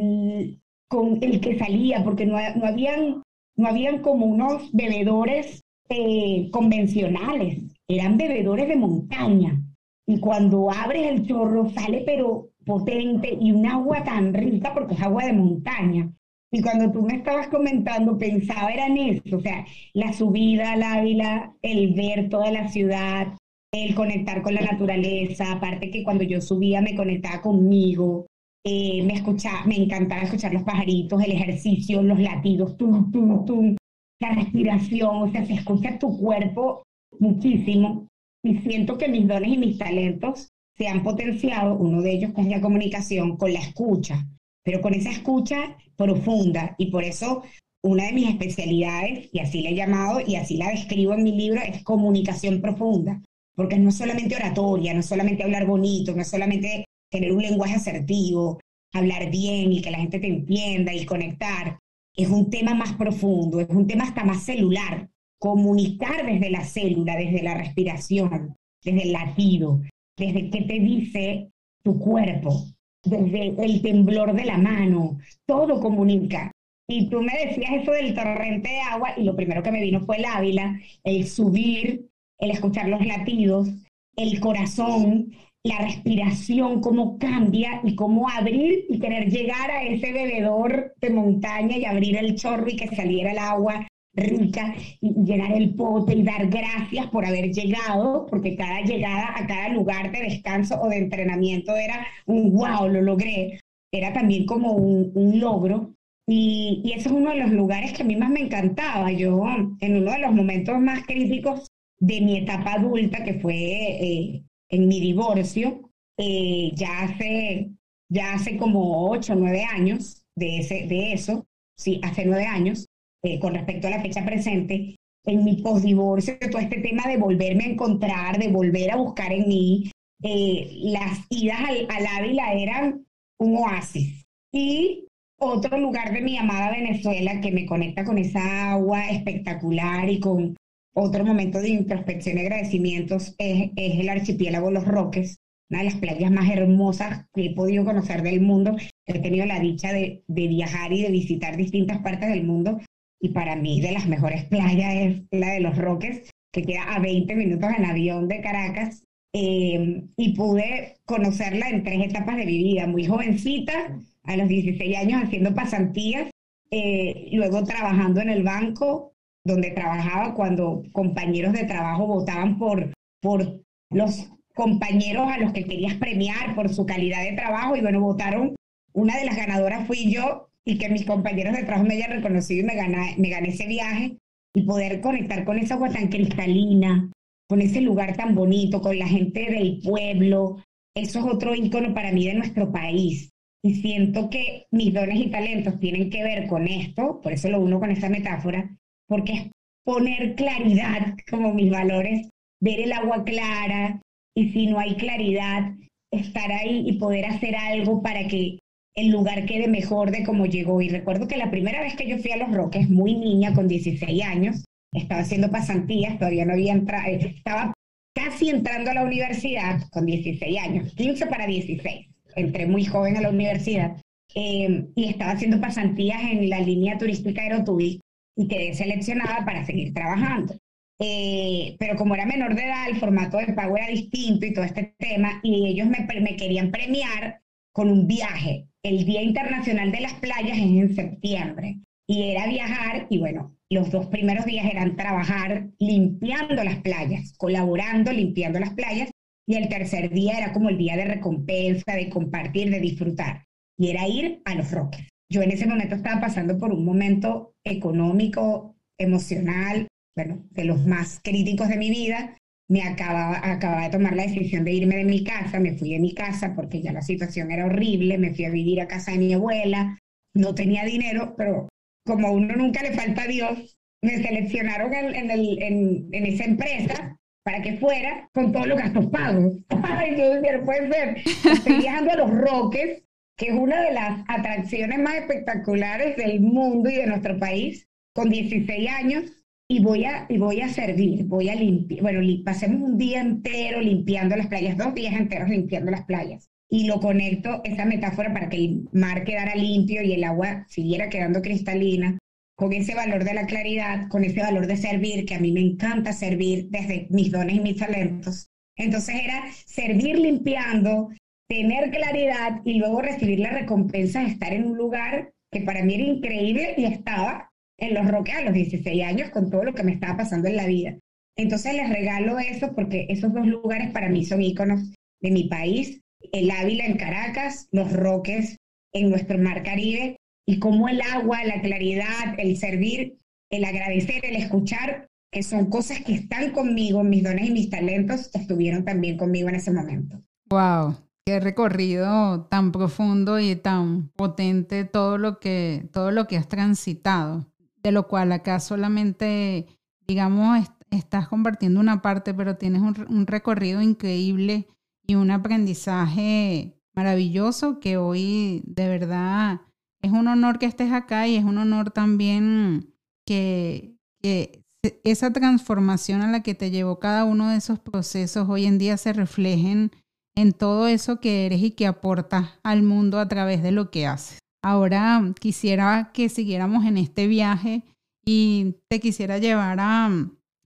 con el que salía, porque no, no, habían, no habían como unos bebedores eh, convencionales, eran bebedores de montaña. Y cuando abres el chorro sale pero potente y un agua tan rica porque es agua de montaña. Y cuando tú me estabas comentando, pensaba era en eso, o sea, la subida al Ávila, el ver toda la ciudad, el conectar con la naturaleza, aparte que cuando yo subía me conectaba conmigo, eh, me escuchaba, me encantaba escuchar los pajaritos, el ejercicio, los latidos, tum, tum, tum, la respiración, o sea, se escucha tu cuerpo muchísimo. Y siento que mis dones y mis talentos se han potenciado, uno de ellos es la comunicación, con la escucha, pero con esa escucha profunda. Y por eso una de mis especialidades, y así la he llamado y así la describo en mi libro, es comunicación profunda porque no es solamente oratoria, no es solamente hablar bonito, no es solamente tener un lenguaje asertivo, hablar bien y que la gente te entienda y conectar. Es un tema más profundo, es un tema hasta más celular. Comunicar desde la célula, desde la respiración, desde el latido, desde qué te dice tu cuerpo, desde el temblor de la mano, todo comunica. Y tú me decías eso del torrente de agua y lo primero que me vino fue el Ávila, el subir el escuchar los latidos, el corazón, la respiración, cómo cambia y cómo abrir y querer llegar a ese bebedor de montaña y abrir el chorro y que saliera el agua rica y llenar el pote y dar gracias por haber llegado, porque cada llegada a cada lugar de descanso o de entrenamiento era un wow, lo logré, era también como un, logro. Y, y, eso es uno de los lugares que a mí más me encantaba. Yo, en uno de los momentos más críticos de mi etapa adulta, que fue eh, en mi divorcio, eh, ya, hace, ya hace como ocho o nueve años de, ese, de eso, sí, hace nueve años, eh, con respecto a la fecha presente, en mi postdivorcio, todo este tema de volverme a encontrar, de volver a buscar en mí, las idas al, al Ávila eran un oasis. Y otro lugar de mi amada Venezuela que me conecta con esa agua espectacular y con otro momento de introspección y agradecimientos es, el archipiélago Los Roques, una de las playas más hermosas que he podido conocer del mundo. He tenido la dicha de, viajar y de visitar distintas partes del mundo y para mí de las mejores playas es la de Los Roques, que queda a 20 minutos en avión de Caracas. Eh, y pude conocerla en tres etapas de mi vida, muy jovencita, a los 16 años haciendo pasantías, eh, luego trabajando en el banco, donde trabajaba cuando compañeros de trabajo votaban por, por los compañeros a los que querías premiar por su calidad de trabajo y bueno, votaron. Una de las ganadoras fui yo y que mis compañeros de trabajo me hayan reconocido y me, gané, me gané ese viaje y poder conectar con esa agua tan cristalina, con ese lugar tan bonito, con la gente del pueblo. Eso es otro ícono para mí de nuestro país. Y siento que mis dones y talentos tienen que ver con esto, por eso lo uno con esa metáfora, porque es poner claridad como mis valores, ver el agua clara y si no hay claridad, estar ahí y poder hacer algo para que el lugar quede mejor de como llegó. Y recuerdo que la primera vez que yo fui a Los Roques, muy niña, con 16 años, estaba haciendo pasantías, todavía no había entrado, eh, estaba casi entrando a la universidad con 16 años, 15 para 16. Entré muy joven a la universidad eh, y estaba haciendo pasantías en la línea turística Aerotubi y quedé seleccionada para seguir trabajando. Eh, pero como era menor de edad, el formato de pago era distinto y todo este tema, y ellos me, me querían premiar con un viaje. El Día Internacional de las Playas es en septiembre y era viajar y bueno, los dos primeros días eran trabajar limpiando las playas, colaborando, limpiando las playas y el tercer día era como el día de recompensa, de compartir, de disfrutar y era ir a los roques. Yo en ese momento estaba pasando por un momento económico, emocional, bueno, de los más críticos de mi vida. Me acababa, acababa de tomar la decisión de irme de mi casa, me fui de mi casa porque ya la situación era horrible, me fui a vivir a casa de mi abuela, no tenía dinero, pero como a uno nunca le falta a Dios, me seleccionaron en, en, en, esa empresa para que fuera con todos los gastos pagos. Ay, yo decía, puede ser. Estoy viajando a Los Roques, que es una de las atracciones más espectaculares del mundo y de nuestro país, con 16 años, y voy a, y voy a servir, voy a limpiar, bueno, pasemos un día entero limpiando las playas, dos días enteros limpiando las playas. Y lo conecto, esa metáfora, para que el mar quedara limpio y el agua siguiera quedando cristalina, con ese valor de la claridad, con ese valor de servir, que a mí me encanta servir desde mis dones y mis talentos. Entonces era servir limpiando, tener claridad y luego recibir la recompensa de estar en un lugar que para mí era increíble y estaba en los Roques a los 16 años con todo lo que me estaba pasando en la vida. Entonces les regalo eso porque esos dos lugares para mí son íconos de mi país, el Ávila en Caracas, los Roques en nuestro mar Caribe y como el agua, la claridad, el servir, el agradecer, el escuchar, que son cosas que están conmigo, mis dones y mis talentos estuvieron también conmigo en ese momento. Wow, qué recorrido tan profundo y tan potente todo lo que todo lo que has transitado de lo cual acá solamente, digamos, estás compartiendo una parte, pero tienes un, recorrido increíble y un aprendizaje maravilloso que hoy de verdad es un honor que estés acá y es un honor también que, que, esa transformación a la que te llevó cada uno de esos procesos hoy en día se reflejen en todo eso que eres y que aportas al mundo a través de lo que haces. Ahora quisiera que siguiéramos en este viaje y te quisiera llevar a,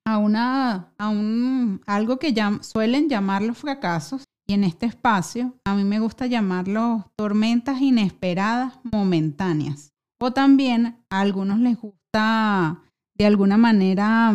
a, una, a un, algo que ya, suelen llamar los fracasos. Y en este espacio a mí me gusta llamarlos tormentas inesperadas momentáneas. O también a algunos les gusta, de alguna manera,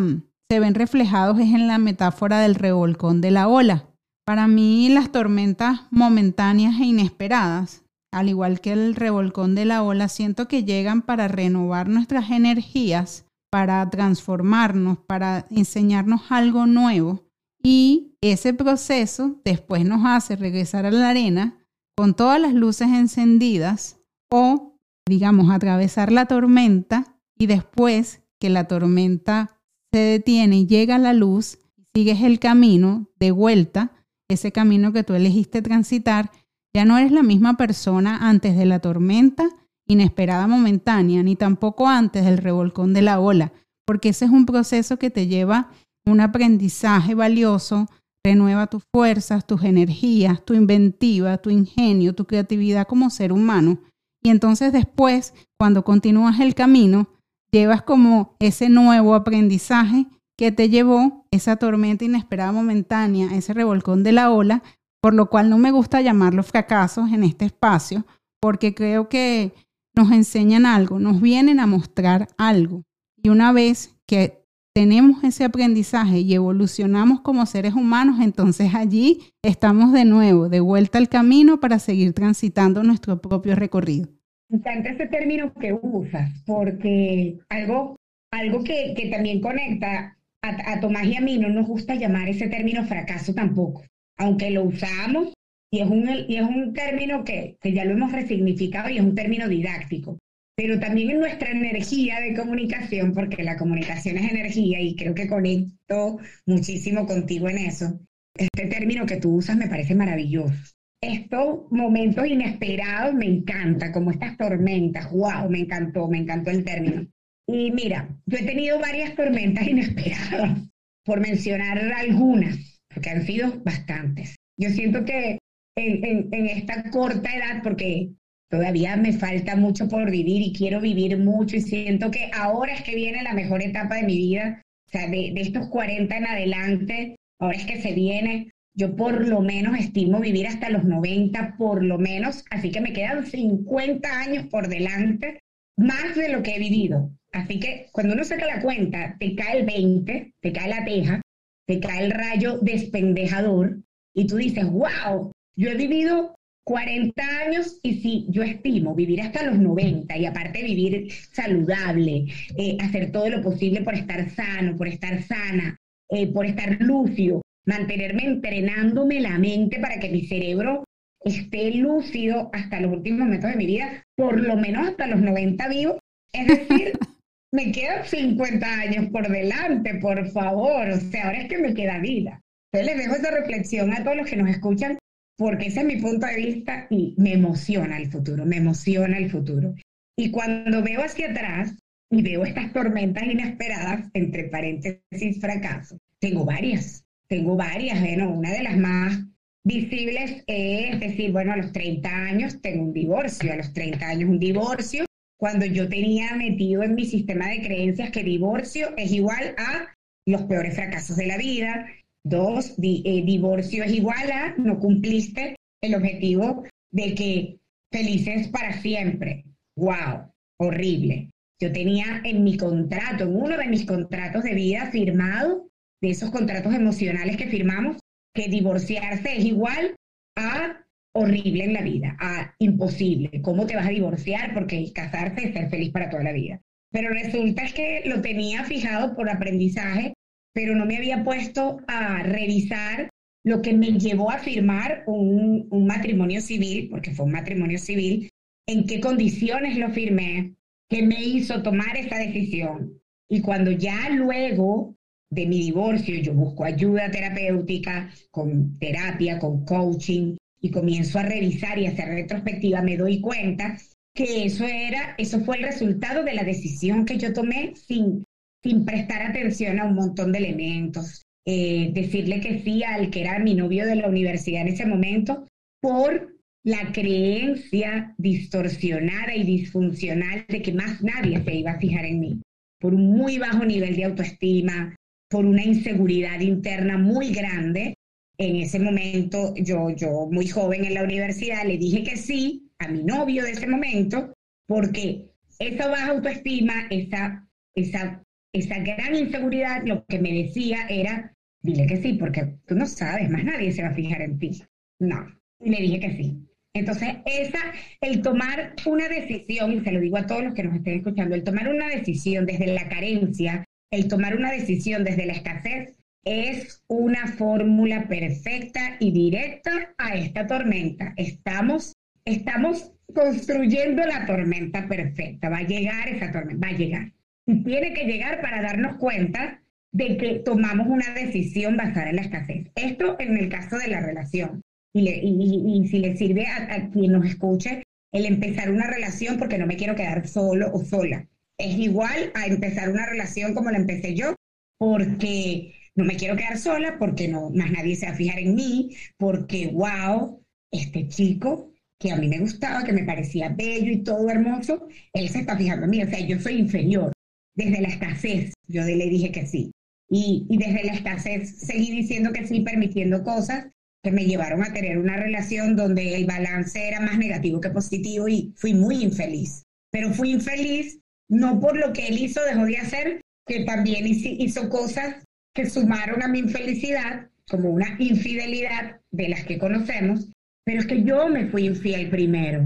se ven reflejados es en la metáfora del revolcón de la ola. Para mí las tormentas momentáneas e inesperadas al igual que el revolcón de la ola, siento que llegan para renovar nuestras energías, para transformarnos, para enseñarnos algo nuevo. Y ese proceso después nos hace regresar a la arena con todas las luces encendidas o, digamos, atravesar la tormenta y después que la tormenta se detiene y llega la luz, sigues el camino de vuelta, ese camino que tú elegiste transitar ya no eres la misma persona antes de la tormenta inesperada momentánea, ni tampoco antes del revolcón de la ola, porque ese es un proceso que te lleva un aprendizaje valioso, renueva tus fuerzas, tus energías, tu inventiva, tu ingenio, tu creatividad como ser humano. Y entonces después, cuando continúas el camino, llevas como ese nuevo aprendizaje que te llevó esa tormenta inesperada momentánea, ese revolcón de la ola, por lo cual no me gusta llamarlos fracasos en este espacio, porque creo que nos enseñan algo, nos vienen a mostrar algo. Y una vez que tenemos ese aprendizaje y evolucionamos como seres humanos, entonces allí estamos de nuevo, de vuelta al camino para seguir transitando nuestro propio recorrido. Me encanta ese término que usas, porque algo, algo que, también conecta a, Tomás y a mí no nos gusta llamar ese término fracaso tampoco aunque lo usamos, y es un, y es un término que, que ya lo hemos resignificado y es un término didáctico. pero también en nuestra energía de comunicación, porque la comunicación es energía y creo que conecto muchísimo contigo en eso. Este término que tú usas me parece maravilloso. Estos momentos inesperados me encanta, como estas tormentas. ¡Wow! Me encantó, me encantó el término. Y mira, yo he tenido varias tormentas inesperadas, por mencionar algunas, porque han sido bastantes. Yo siento que en, en, esta corta edad, porque todavía me falta mucho por vivir y quiero vivir mucho y siento que ahora es que viene la mejor etapa de mi vida, o sea, de, de estos 40 en adelante, ahora es que se viene, yo por lo menos estimo vivir hasta los 90, por lo menos, así que me quedan 50 años por delante, más de lo que he vivido. Así que cuando uno saca la cuenta, te cae el 20, te cae la teja, te cae el rayo despendejador y tú dices, wow, yo he vivido 40 años y sí, yo estimo vivir hasta los 90 y aparte vivir saludable, eh, hacer todo lo posible por estar sano, por estar sana, eh, por estar lúcido, mantenerme entrenándome la mente para que mi cerebro esté lúcido hasta los últimos momentos de mi vida, por lo menos hasta los 90 vivos. Es decir, me quedan 50 años por delante, por favor. O sea, ahora es que me queda vida. Entonces les dejo esa reflexión a todos los que nos escuchan, porque ese es mi punto de vista y me emociona el futuro, me emociona el futuro. Y cuando veo hacia atrás y veo estas tormentas inesperadas, entre paréntesis fracaso, tengo varias, tengo varias. Bueno, una de las más visibles es decir, bueno, a los 30 años tengo un divorcio, a los 30 años un divorcio, cuando yo tenía metido en mi sistema de creencias que divorcio es igual a los peores fracasos de la vida. Dos, eh, divorcio es igual a no cumpliste el objetivo de que felices para siempre. ¡Wow! Horrible. Yo tenía en mi contrato, en uno de mis contratos de vida firmado, de esos contratos emocionales que firmamos, que divorciarse es igual a horrible en la vida, a imposible. ¿Cómo te vas a divorciar? Porque casarse es ser feliz para toda la vida. Pero resulta es que lo tenía fijado por aprendizaje, pero no me había puesto a revisar lo que me llevó a firmar un, un matrimonio civil, porque fue un matrimonio civil, en qué condiciones lo firmé, qué me hizo tomar esa decisión. Y cuando ya luego de mi divorcio yo busco ayuda terapéutica, con terapia, con coaching, y comienzo a revisar y hacer retrospectiva, me doy cuenta que eso era, eso fue el resultado de la decisión que yo tomé sin, sin prestar atención a un montón de elementos. Eh, decirle que sí al que era mi novio de la universidad en ese momento por la creencia distorsionada y disfuncional de que más nadie se iba a fijar en mí, por un muy bajo nivel de autoestima, por una inseguridad interna muy grande en ese momento, yo, yo muy joven en la universidad, le dije que sí a mi novio de ese momento, porque esa baja autoestima, esa, esa, esa gran inseguridad, lo que me decía era, dile que sí, porque tú no sabes, más nadie se va a fijar en ti. No, y le dije que sí. Entonces, esa, el tomar una decisión, y se lo digo a todos los que nos estén escuchando, el tomar una decisión desde la carencia, el tomar una decisión desde la escasez, es una fórmula perfecta y directa a esta tormenta. Estamos, estamos construyendo la tormenta perfecta. Va a llegar esa tormenta, va a llegar. Y tiene que llegar para darnos cuenta de que tomamos una decisión basada en la escasez. Esto en el caso de la relación. Y, si le sirve a, a quien nos escuche el empezar una relación porque no me quiero quedar solo o sola. Es igual a empezar una relación como la empecé yo, porque no me quiero quedar sola porque no, más nadie se va a fijar en mí, porque, wow, este chico que a mí me gustaba, que me parecía bello y todo hermoso, él se está fijando en mí, o sea, yo soy inferior. Desde la escasez, yo le dije que sí. Y, y desde la escasez seguí diciendo que sí, permitiendo cosas que me llevaron a tener una relación donde el balance era más negativo que positivo y fui muy infeliz. Pero fui infeliz no por lo que él hizo, dejó de hacer, que también hizo cosas que sumaron a mi infelicidad como una infidelidad de las que conocemos, pero es que yo me fui infiel primero.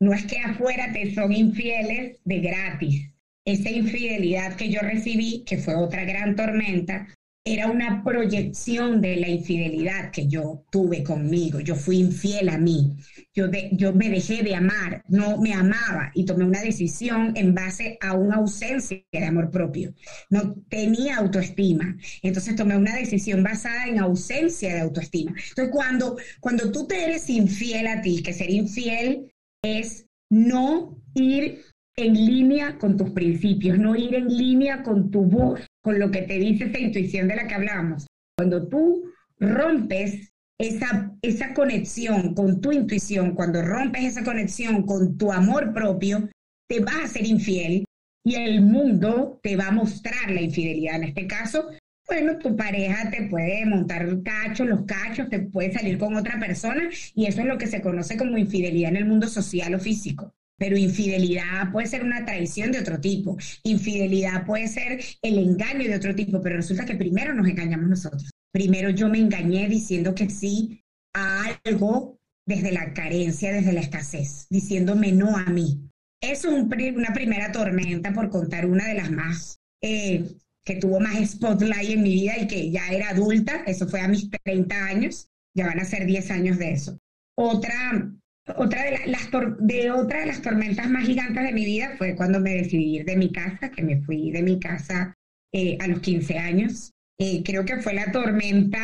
No es que afuera te son infieles de gratis. Esa infidelidad que yo recibí, que fue otra gran tormenta, era una proyección de la infidelidad que yo tuve conmigo. Yo fui infiel a mí. Yo, yo me dejé de amar, no me amaba y tomé una decisión en base a una ausencia de amor propio. No tenía autoestima. Entonces tomé una decisión basada en ausencia de autoestima. Entonces cuando, cuando tú te eres infiel a ti, que ser infiel es no ir en línea con tus principios, no ir en línea con tu voz, con lo que te dice esa intuición de la que hablábamos. Cuando tú rompes esa, esa conexión con tu intuición, cuando rompes esa conexión con tu amor propio, te vas a ser infiel y el mundo te va a mostrar la infidelidad. En este caso, bueno, tu pareja te puede montar cachos, los cachos, te puede salir con otra persona y eso es lo que se conoce como infidelidad en el mundo social o físico pero infidelidad puede ser una traición de otro tipo, infidelidad puede ser el engaño de otro tipo, pero resulta que primero nos engañamos nosotros. Primero yo me engañé diciendo que sí a algo desde la carencia, desde la escasez, diciéndome no a mí. Es una primera tormenta, por contar una de las más, eh, que tuvo más spotlight en mi vida y que ya era adulta, eso fue a mis 30 años, ya van a ser 10 años de eso. Otra otra de, las de otra de las tormentas más gigantes de mi vida fue cuando me decidí ir de mi casa, que me fui de mi casa eh, a los 15 años. Eh, creo que fue la tormenta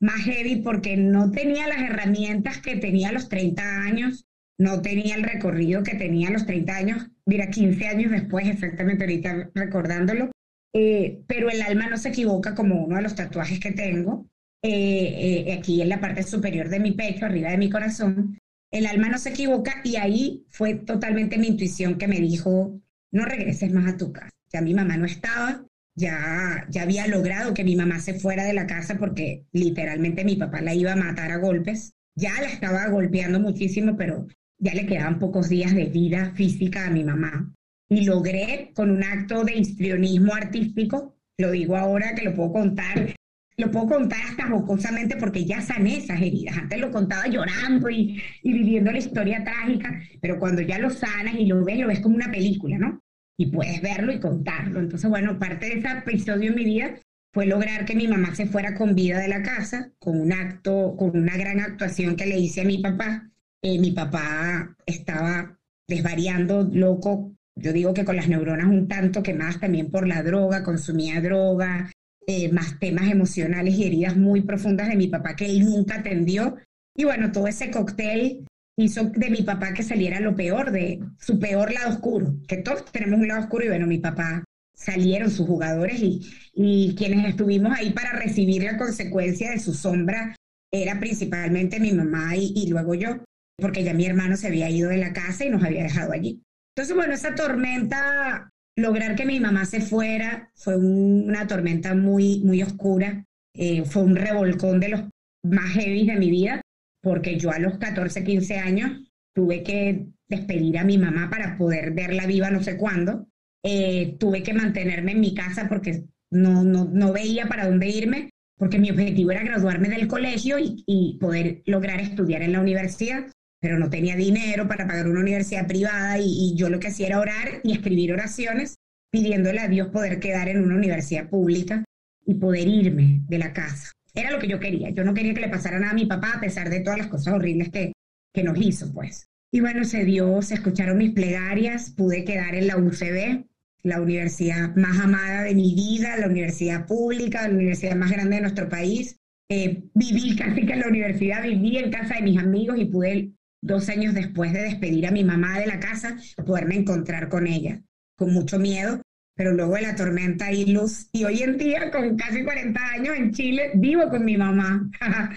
más heavy porque no tenía las herramientas que tenía a los 30 años, no tenía el recorrido que tenía a los 30 años, mira, 15 años después, exactamente ahorita recordándolo, eh, pero el alma no se equivoca como uno de los tatuajes que tengo. aquí en la parte superior de mi pecho, arriba de mi corazón, el alma no se equivoca y ahí fue totalmente mi intuición que me dijo, no regreses más a tu casa. Ya mi mamá no estaba, ya, ya había logrado que mi mamá se fuera de la casa porque literalmente mi papá la iba a matar a golpes. Ya la estaba golpeando muchísimo, pero ya le quedaban pocos días de vida física a mi mamá. Y logré con un acto de histrionismo artístico, lo digo ahora que lo puedo contar, lo puedo contar hasta jocosamente porque ya sané esas heridas. Antes lo contaba llorando y, y, viviendo la historia trágica, pero cuando ya lo sanas y lo ves, lo ves como una película, ¿no? Y puedes verlo y contarlo. Entonces, bueno, parte de ese episodio en mi vida fue lograr que mi mamá se fuera con vida de la casa, con un acto, con una gran actuación que le hice a mi papá. Eh, mi papá estaba desvariando, loco, yo digo que con las neuronas un tanto quemadas también por la droga, consumía droga, eh, más temas emocionales y heridas muy profundas de mi papá que él nunca atendió. Y bueno, todo ese cóctel hizo de mi papá que saliera lo peor, de su peor lado oscuro, que todos tenemos un lado oscuro y bueno, mi papá salieron sus jugadores y, y quienes estuvimos ahí para recibir la consecuencia de su sombra era principalmente mi mamá y, y luego yo, porque ya mi hermano se había ido de la casa y nos había dejado allí. Entonces, bueno, esa tormenta lograr que mi mamá se fuera fue una tormenta muy, muy oscura. Eh, fue un revolcón de los más heavy de mi vida, porque yo a los 14, 15 años tuve que despedir a mi mamá para poder verla viva no sé cuándo. Eh, tuve que mantenerme en mi casa porque no, no, no veía para dónde irme, porque mi objetivo era graduarme del colegio y, y poder lograr estudiar en la universidad pero no tenía dinero para pagar una universidad privada y, yo lo que hacía era orar y escribir oraciones pidiéndole a Dios poder quedar en una universidad pública y poder irme de la casa. Era lo que yo quería. Yo no quería que le pasara nada a mi papá a pesar de todas las cosas horribles que, que nos hizo, pues. Y bueno, se dio, se escucharon mis plegarias, pude quedar en la UCB, la universidad más amada de mi vida, la universidad pública, la universidad más grande de nuestro país. Eh, viví casi que en la universidad, viví en casa de mis amigos y pude dos años después de despedir a mi mamá de la casa, poderme encontrar con ella, con mucho miedo, pero luego de la tormenta y luz. Y hoy en día, con casi 40 años en Chile, vivo con mi mamá.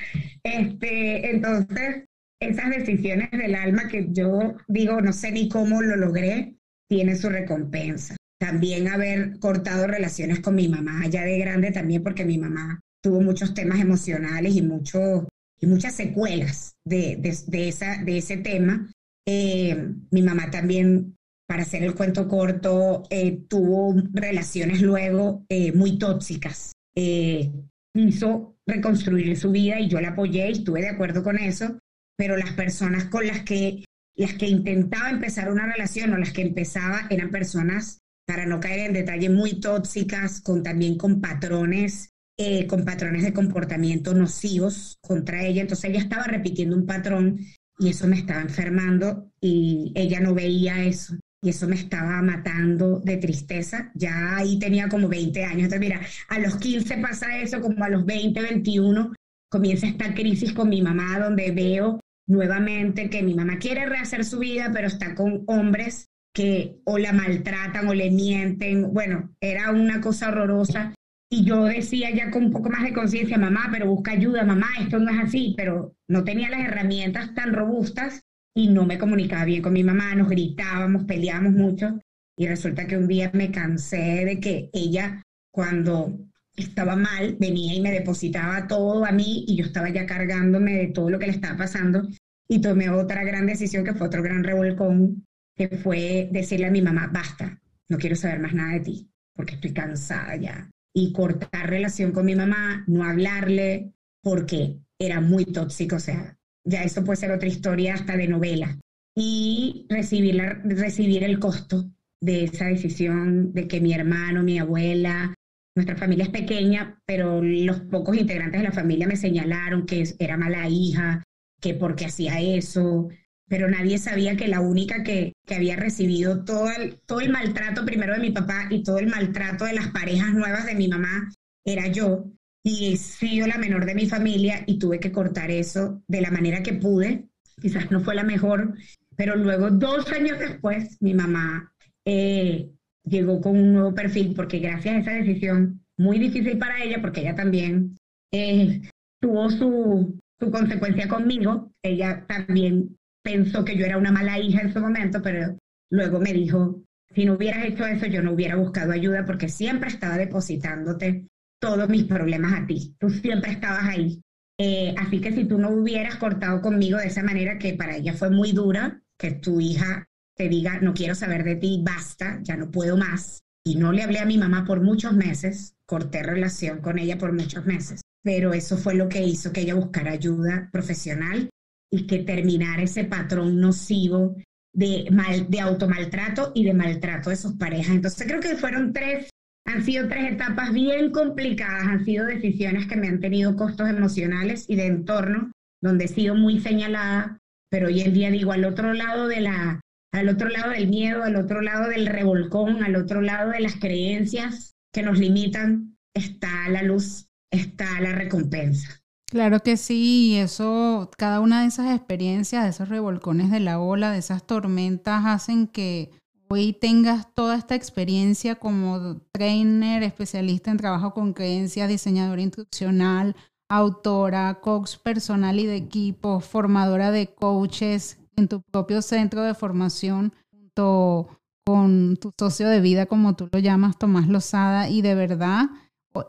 este, entonces, esas decisiones del alma que yo digo, no sé ni cómo lo logré, tiene su recompensa. También haber cortado relaciones con mi mamá ya de grande también porque mi mamá tuvo muchos temas emocionales y muchos y muchas secuelas de, de, esa, de ese tema. Eh, mi mamá también, para hacer el cuento corto, eh, tuvo relaciones luego eh, muy tóxicas. hizo reconstruir su vida y yo la apoyé y estuve de acuerdo con eso, pero las personas con las que, las que intentaba empezar una relación o las que empezaba eran personas, para no caer en detalle, muy tóxicas, con también con patrones eh, con patrones de comportamiento nocivos contra ella. Entonces ella estaba repitiendo un patrón y eso me estaba enfermando y ella no veía eso. Y eso me estaba matando de tristeza. Ya ahí tenía como 20 años. Entonces, mira, a los 15 pasa eso, como a los 20, 21, comienza esta crisis con mi mamá, donde veo nuevamente que mi mamá quiere rehacer su vida, pero está con hombres que o la maltratan o le mienten. Bueno, era una cosa horrorosa. Y yo decía ya con un poco más de conciencia, mamá, pero busca ayuda, mamá, esto no es así, pero no tenía las herramientas tan robustas y no me comunicaba bien con mi mamá, nos gritábamos, peleábamos mucho. Y resulta que un día me cansé de que ella, cuando estaba mal, venía y me depositaba todo a mí y yo estaba ya cargándome de todo lo que le estaba pasando. Y tomé otra gran decisión que fue otro gran revolcón que fue decirle a mi mamá, basta, no quiero saber más nada de ti, porque estoy cansada ya. Y cortar relación con mi mamá, no hablarle, porque era muy tóxico, o sea, ya eso puede ser otra historia hasta de novela. Y recibir, la, recibir el costo de esa decisión de que mi hermano, mi abuela, nuestra familia es pequeña, pero los pocos integrantes de la familia me señalaron que era mala hija, que porque hacía eso, pero nadie sabía que la única que, que había recibido todo el, todo el maltrato primero de mi papá y todo el maltrato de las parejas nuevas de mi mamá era yo. Y he sido la menor de mi familia y tuve que cortar eso de la manera que pude. Quizás no fue la mejor, pero luego, dos años después, mi mamá eh, llegó con un nuevo perfil porque gracias a esa decisión, muy difícil para ella, porque ella también eh, tuvo su, su consecuencia conmigo, ella también pensó que yo era una mala hija en su momento, pero luego me dijo, si no hubieras hecho eso, yo no hubiera buscado ayuda porque siempre estaba depositándote todos mis problemas a ti. Tú siempre estabas ahí. Eh, así que si tú no hubieras cortado conmigo de esa manera que para ella fue muy dura, que tu hija te diga, no quiero saber de ti, basta, ya no puedo más. Y no le hablé a mi mamá por muchos meses, corté relación con ella por muchos meses, pero eso fue lo que hizo que ella buscara ayuda profesional y que terminar ese patrón nocivo de, mal, de automaltrato y de maltrato de sus parejas. Entonces creo que fueron tres, han sido tres etapas bien complicadas, han sido decisiones que me han tenido costos emocionales y de entorno, donde he sido muy señalada, pero hoy en día digo al otro lado de la, al otro lado del miedo, al otro lado del revolcón, al otro lado de las creencias que nos limitan, está la luz, está la recompensa. Claro que sí, y eso, cada una de esas experiencias, de esos revolcones de la ola, de esas tormentas, hacen que hoy tengas toda esta experiencia como trainer, especialista en trabajo con creencias, diseñadora instruccional, autora, coach personal y de equipo, formadora de coaches en tu propio centro de formación junto con tu socio de vida, como tú lo llamas, Tomás Lozada, y de verdad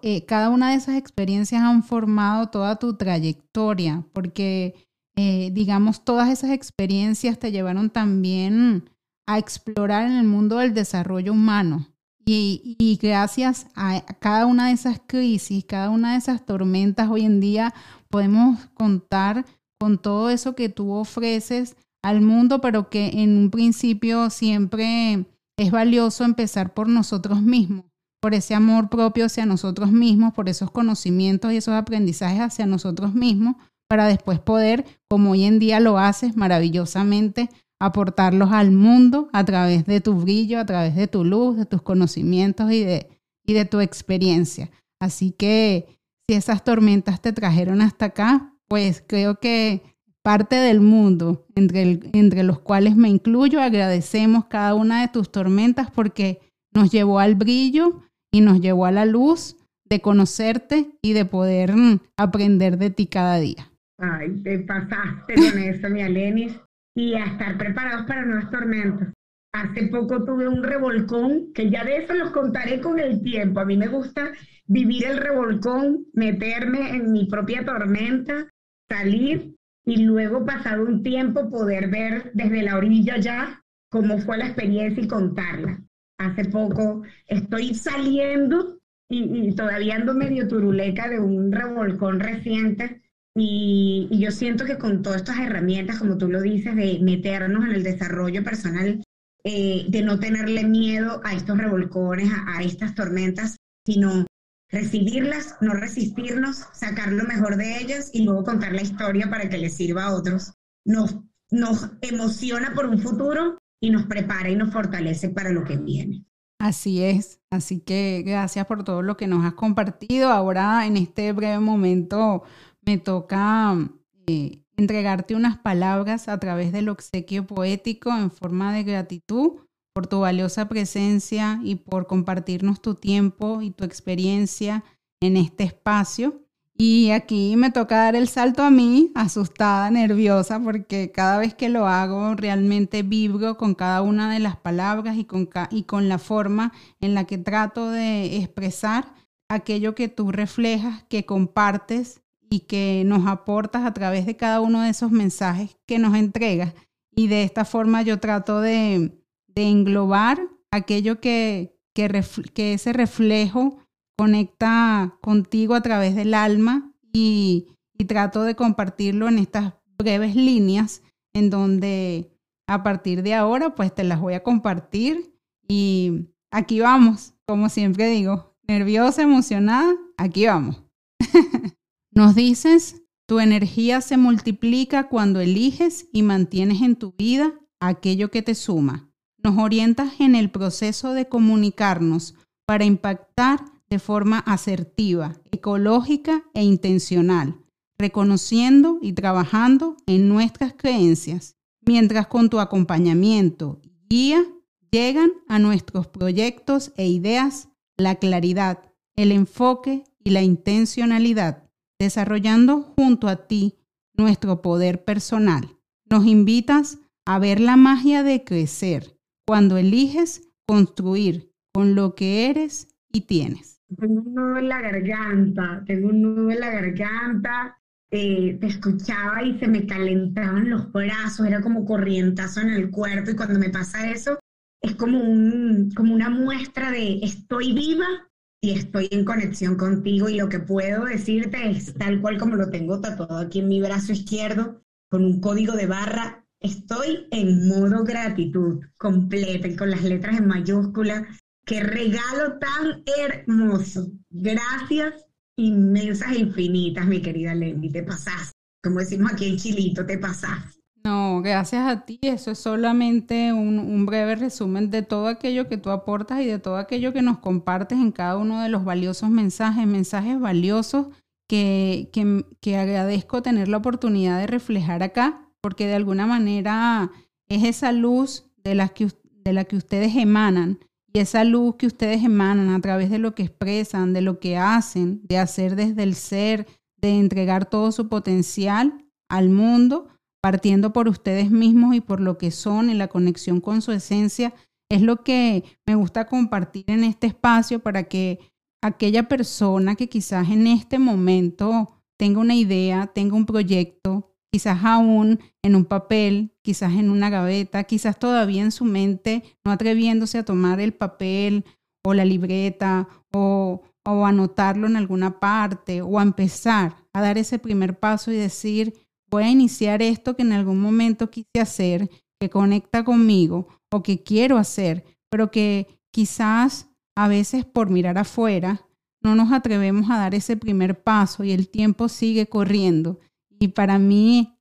eh, cada una de esas experiencias han formado toda tu trayectoria, porque, eh, digamos, todas esas experiencias te llevaron también a explorar en el mundo del desarrollo humano. Y, gracias a cada una de esas crisis, cada una de esas tormentas, hoy en día podemos contar con todo eso que tú ofreces al mundo, pero que en un principio siempre es valioso empezar por nosotros mismos por ese amor propio hacia nosotros mismos, por esos conocimientos y esos aprendizajes hacia nosotros mismos, para después poder, como hoy en día lo haces maravillosamente, aportarlos al mundo a través de tu brillo, a través de tu luz, de tus conocimientos y de, y de tu experiencia. Así que si esas tormentas te trajeron hasta acá, pues creo que parte del mundo, entre, entre los cuales me incluyo, agradecemos cada una de tus tormentas porque nos llevó al brillo y nos llevó a la luz de conocerte y de poder mm, aprender de ti cada día. Ay, te pasaste con eso, mi Alenis, y a estar preparados para nuevas tormentas. Hace poco tuve un revolcón, que ya de eso los contaré con el tiempo. A mí me gusta vivir el revolcón, meterme en mi propia tormenta, salir y luego, pasado un tiempo, poder ver desde la orilla ya cómo fue la experiencia y contarla hace poco estoy saliendo y, todavía ando medio turuleca de un revolcón reciente y, yo siento que con todas estas herramientas, como tú lo dices, de meternos en el desarrollo personal, eh, de no tenerle miedo a estos revolcones, a, estas tormentas, sino recibirlas, no resistirnos, sacar lo mejor de ellas y luego contar la historia para que les sirva a otros. Nos, nos emociona por un futuro y nos prepara y nos fortalece para lo que viene. Así es, así que gracias por todo lo que nos has compartido. Ahora en este breve momento me toca eh, entregarte unas palabras a través del obsequio poético en forma de gratitud por tu valiosa presencia y por compartirnos tu tiempo y tu experiencia en este espacio. Y aquí me toca dar el salto a mí, asustada, nerviosa, porque cada vez que lo hago realmente vibro con cada una de las palabras y con, y con la forma en la que trato de expresar aquello que tú reflejas, que compartes y que nos aportas a través de cada uno de esos mensajes que nos entregas. Y de esta forma yo trato de, englobar aquello que, que ese reflejo conecta contigo a través del alma y, trato de compartirlo en estas breves líneas en donde a partir de ahora pues te las voy a compartir y aquí vamos, como siempre digo, nerviosa, emocionada, aquí vamos. Nos dices, tu energía se multiplica cuando eliges y mantienes en tu vida aquello que te suma. Nos orientas en el proceso de comunicarnos para impactar de forma asertiva, ecológica e intencional, reconociendo y trabajando en nuestras creencias, mientras con tu acompañamiento y guía llegan a nuestros proyectos e ideas la claridad, el enfoque y la intencionalidad, desarrollando junto a ti nuestro poder personal. Nos invitas a ver la magia de crecer cuando eliges construir con lo que eres y tienes. Tengo un nudo en la garganta, tengo un nudo en la garganta. Eh, te escuchaba y se me calentaban los brazos, era como corrientazo en el cuerpo y cuando me pasa eso es como, un, como una muestra de estoy viva y estoy en conexión contigo y lo que puedo decirte es tal cual como lo tengo tatuado aquí en mi brazo izquierdo con un código de barra. Estoy en modo gratitud completa y con las letras en mayúscula Qué regalo tan hermoso. Gracias inmensas e infinitas, mi querida Lenny. Te pasas. Como decimos aquí en Chilito, te pasas. No, gracias a ti. Eso es solamente un, breve resumen de todo aquello que tú aportas y de todo aquello que nos compartes en cada uno de los valiosos mensajes, mensajes valiosos que, que agradezco tener la oportunidad de reflejar acá, porque de alguna manera es esa luz de que, de la que ustedes emanan y esa luz que ustedes emanan a través de lo que expresan, de lo que hacen, de hacer desde el ser, de entregar todo su potencial al mundo, partiendo por ustedes mismos y por lo que son en la conexión con su esencia, es lo que me gusta compartir en este espacio para que aquella persona que quizás en este momento tenga una idea, tenga un proyecto, quizás aún en un papel, quizás en una gaveta, quizás todavía en su mente, no atreviéndose a tomar el papel o la libreta o, o anotarlo en alguna parte o a empezar a dar ese primer paso y decir, voy a iniciar esto que en algún momento quise hacer, que conecta conmigo o que quiero hacer, pero que quizás a veces por mirar afuera no nos atrevemos a dar ese primer paso y el tiempo sigue corriendo y para mí,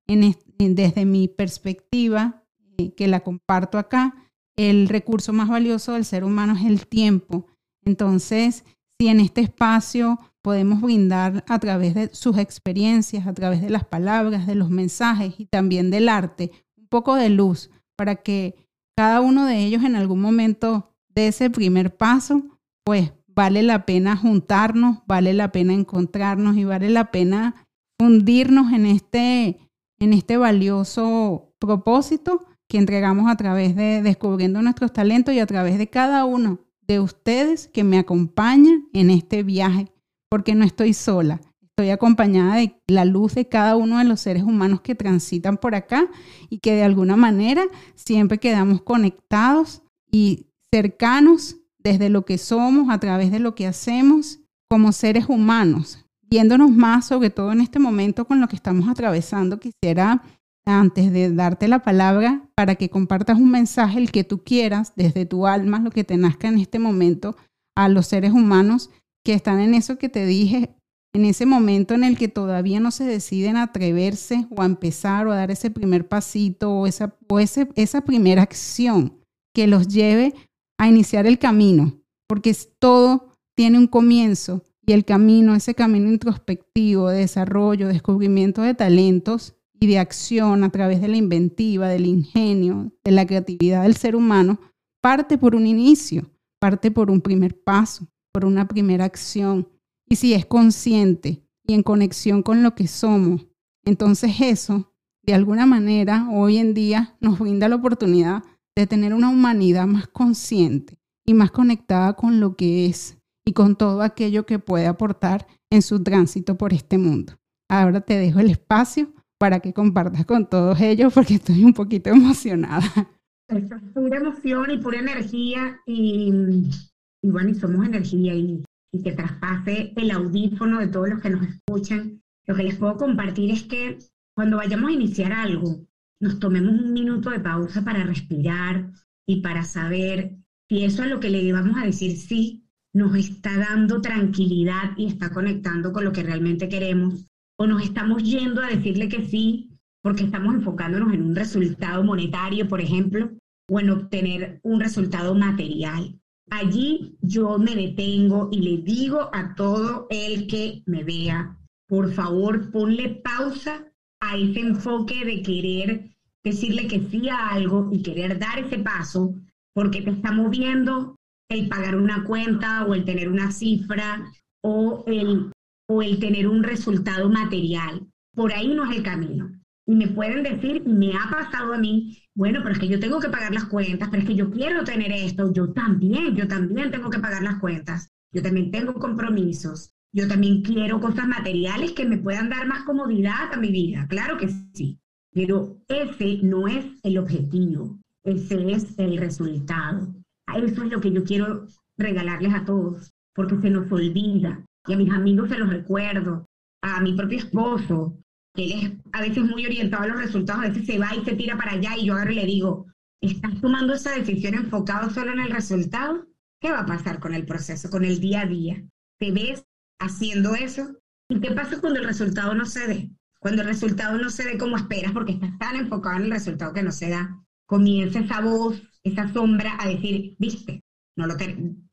desde mi perspectiva, eh, que la comparto acá, el recurso más valioso del ser humano es el tiempo. Entonces, si en este espacio podemos brindar a través de sus experiencias, a través de las palabras, de los mensajes y también del arte, un poco de luz para que cada uno de ellos en algún momento dé ese primer paso, pues vale la pena juntarnos, vale la pena encontrarnos y vale la pena hundirnos en este, en este valioso propósito que entregamos a través de descubriendo nuestros talentos y a través de cada uno de ustedes que me acompañan en este viaje, porque no estoy sola, estoy acompañada de la luz de cada uno de los seres humanos que transitan por acá y que de alguna manera siempre quedamos conectados y cercanos desde lo que somos, a través de lo que hacemos como seres humanos, viéndonos más, sobre todo en este momento con lo que estamos atravesando, quisiera, antes de darte la palabra, para que compartas un mensaje, el que tú quieras, desde tu alma, lo que te nazca en este momento, a los seres humanos que están en eso que te dije, en ese momento en el que todavía no se deciden a atreverse o a empezar o a dar ese primer pasito o esa, o esa primera acción que los lleve a iniciar el camino, porque todo tiene un comienzo y el camino, ese camino introspectivo de desarrollo, descubrimiento de talentos y de acción a través de la inventiva, del ingenio, de la creatividad del ser humano, parte por un inicio, parte por un primer paso, por una primera acción. Y si es consciente y en conexión con lo que somos, entonces eso, de alguna manera, hoy en día nos brinda la oportunidad de tener una humanidad más consciente y más conectada con lo que es y con todo aquello que puede aportar en su tránsito por este mundo. Ahora te dejo el espacio para que compartas con todos ellos porque estoy un poquito emocionada. Es pura emoción y pura energía y, bueno, y somos energía y, y que traspase el audífono de todos los que nos escuchan. Lo que les puedo compartir es que cuando vayamos a iniciar algo, nos tomemos un minuto de pausa para respirar y para saber si eso es lo que le vamos a decir sí nos está dando tranquilidad y está conectando con lo que realmente queremos, o nos estamos yendo a decirle que sí porque estamos enfocándonos en un resultado monetario, por ejemplo, o en obtener un resultado material. Allí yo me detengo y le digo a todo el que me vea, por favor, ponle pausa a ese enfoque de querer decirle que sí a algo y querer dar ese paso, porque te está moviendo el pagar una cuenta o el tener una cifra o el, o el tener un resultado material. Por ahí no es el camino. Y me pueden decir, me ha pasado a mí, bueno, pero es que yo tengo que pagar las cuentas, pero es que yo quiero tener esto, yo también, yo también tengo que pagar las cuentas, yo también tengo compromisos, yo también quiero cosas materiales que me puedan dar más comodidad a mi vida, claro que sí, pero ese no es el objetivo, ese es el resultado. Eso es lo que yo quiero regalarles a todos, porque se nos olvida. Y a mis amigos se los recuerdo, a mi propio esposo, que él es a veces muy orientado a los resultados, a veces se va y se tira para allá y yo ahora le digo, ¿estás tomando esa decisión enfocado solo en el resultado? ¿Qué va a pasar con el proceso, con el día a día? ¿Te ves haciendo eso? ¿Y qué pasa cuando el resultado no se dé? Cuando el resultado no se dé como esperas porque estás tan enfocado en el resultado que no se da, comienza esa voz esa sombra a decir, viste, no, lo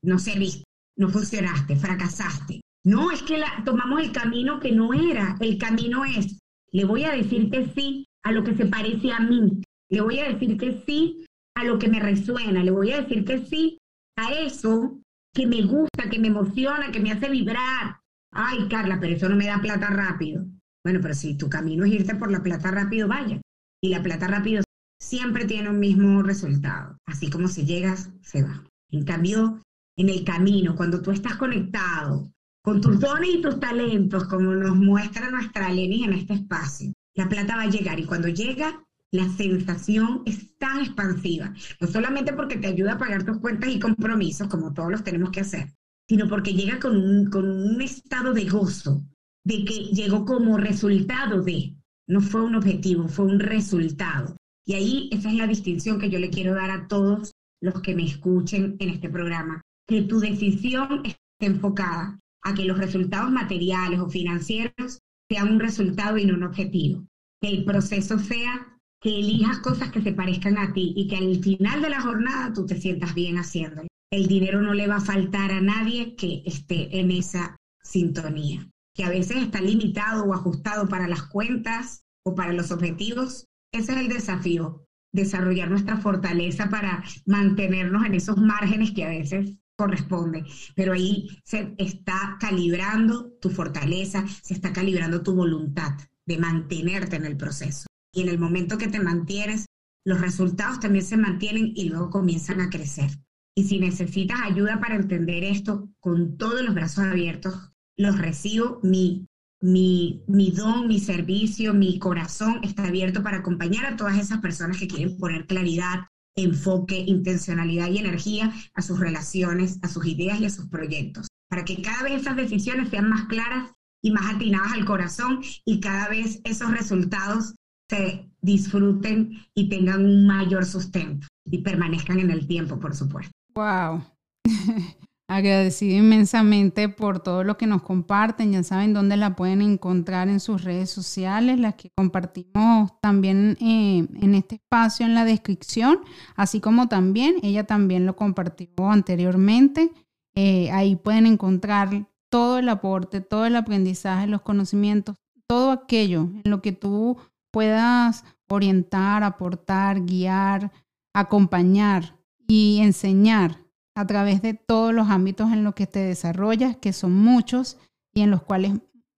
no serviste, no funcionaste, fracasaste. No, es que la, tomamos el camino que no era. El camino es, le voy a decir que sí a lo que se parece a mí. Le voy a decir que sí a lo que me resuena. Le voy a decir que sí a eso que me gusta, que me emociona, que me hace vibrar. Ay, Carla, pero eso no me da plata rápido. Bueno, pero si tu camino es irte por la plata rápido, vaya. Y la plata rápido siempre tiene un mismo resultado. Así como si llegas, se va. En cambio, en el camino, cuando tú estás conectado con tus dones y tus talentos, como nos muestra nuestra Lenny en este espacio, la plata va a llegar y cuando llega, la sensación es tan expansiva, no solamente porque te ayuda a pagar tus cuentas y compromisos, como todos los tenemos que hacer, sino porque llega con un, con un estado de gozo, de que llegó como resultado de, no fue un objetivo, fue un resultado. Y ahí esa es la distinción que yo le quiero dar a todos los que me escuchen en este programa, que tu decisión esté enfocada a que los resultados materiales o financieros sean un resultado y no un objetivo. Que el proceso sea que elijas cosas que se parezcan a ti y que al final de la jornada tú te sientas bien haciéndolo. El dinero no le va a faltar a nadie que esté en esa sintonía, que a veces está limitado o ajustado para las cuentas o para los objetivos, ese es el desafío, desarrollar nuestra fortaleza para mantenernos en esos márgenes que a veces corresponde, pero ahí se está calibrando tu fortaleza, se está calibrando tu voluntad de mantenerte en el proceso. Y en el momento que te mantienes, los resultados también se mantienen y luego comienzan a crecer. Y si necesitas ayuda para entender esto, con todos los brazos abiertos, los recibo. Mi mi, mi don, mi servicio, mi corazón está abierto para acompañar a todas esas personas que quieren poner claridad, enfoque, intencionalidad y energía a sus relaciones, a sus ideas y a sus proyectos, para que cada vez esas decisiones sean más claras y más atinadas al corazón y cada vez esos resultados se disfruten y tengan un mayor sustento y permanezcan en el tiempo, por supuesto. Wow. agradecida inmensamente por todo lo que nos comparten. Ya saben dónde la pueden encontrar en sus redes sociales, las que compartimos también eh, en este espacio en la descripción, así como también ella también lo compartió anteriormente. Eh, ahí pueden encontrar todo el aporte, todo el aprendizaje, los conocimientos, todo aquello en lo que tú puedas orientar, aportar, guiar, acompañar y enseñar a través de todos los ámbitos en los que te desarrollas, que son muchos y en los cuales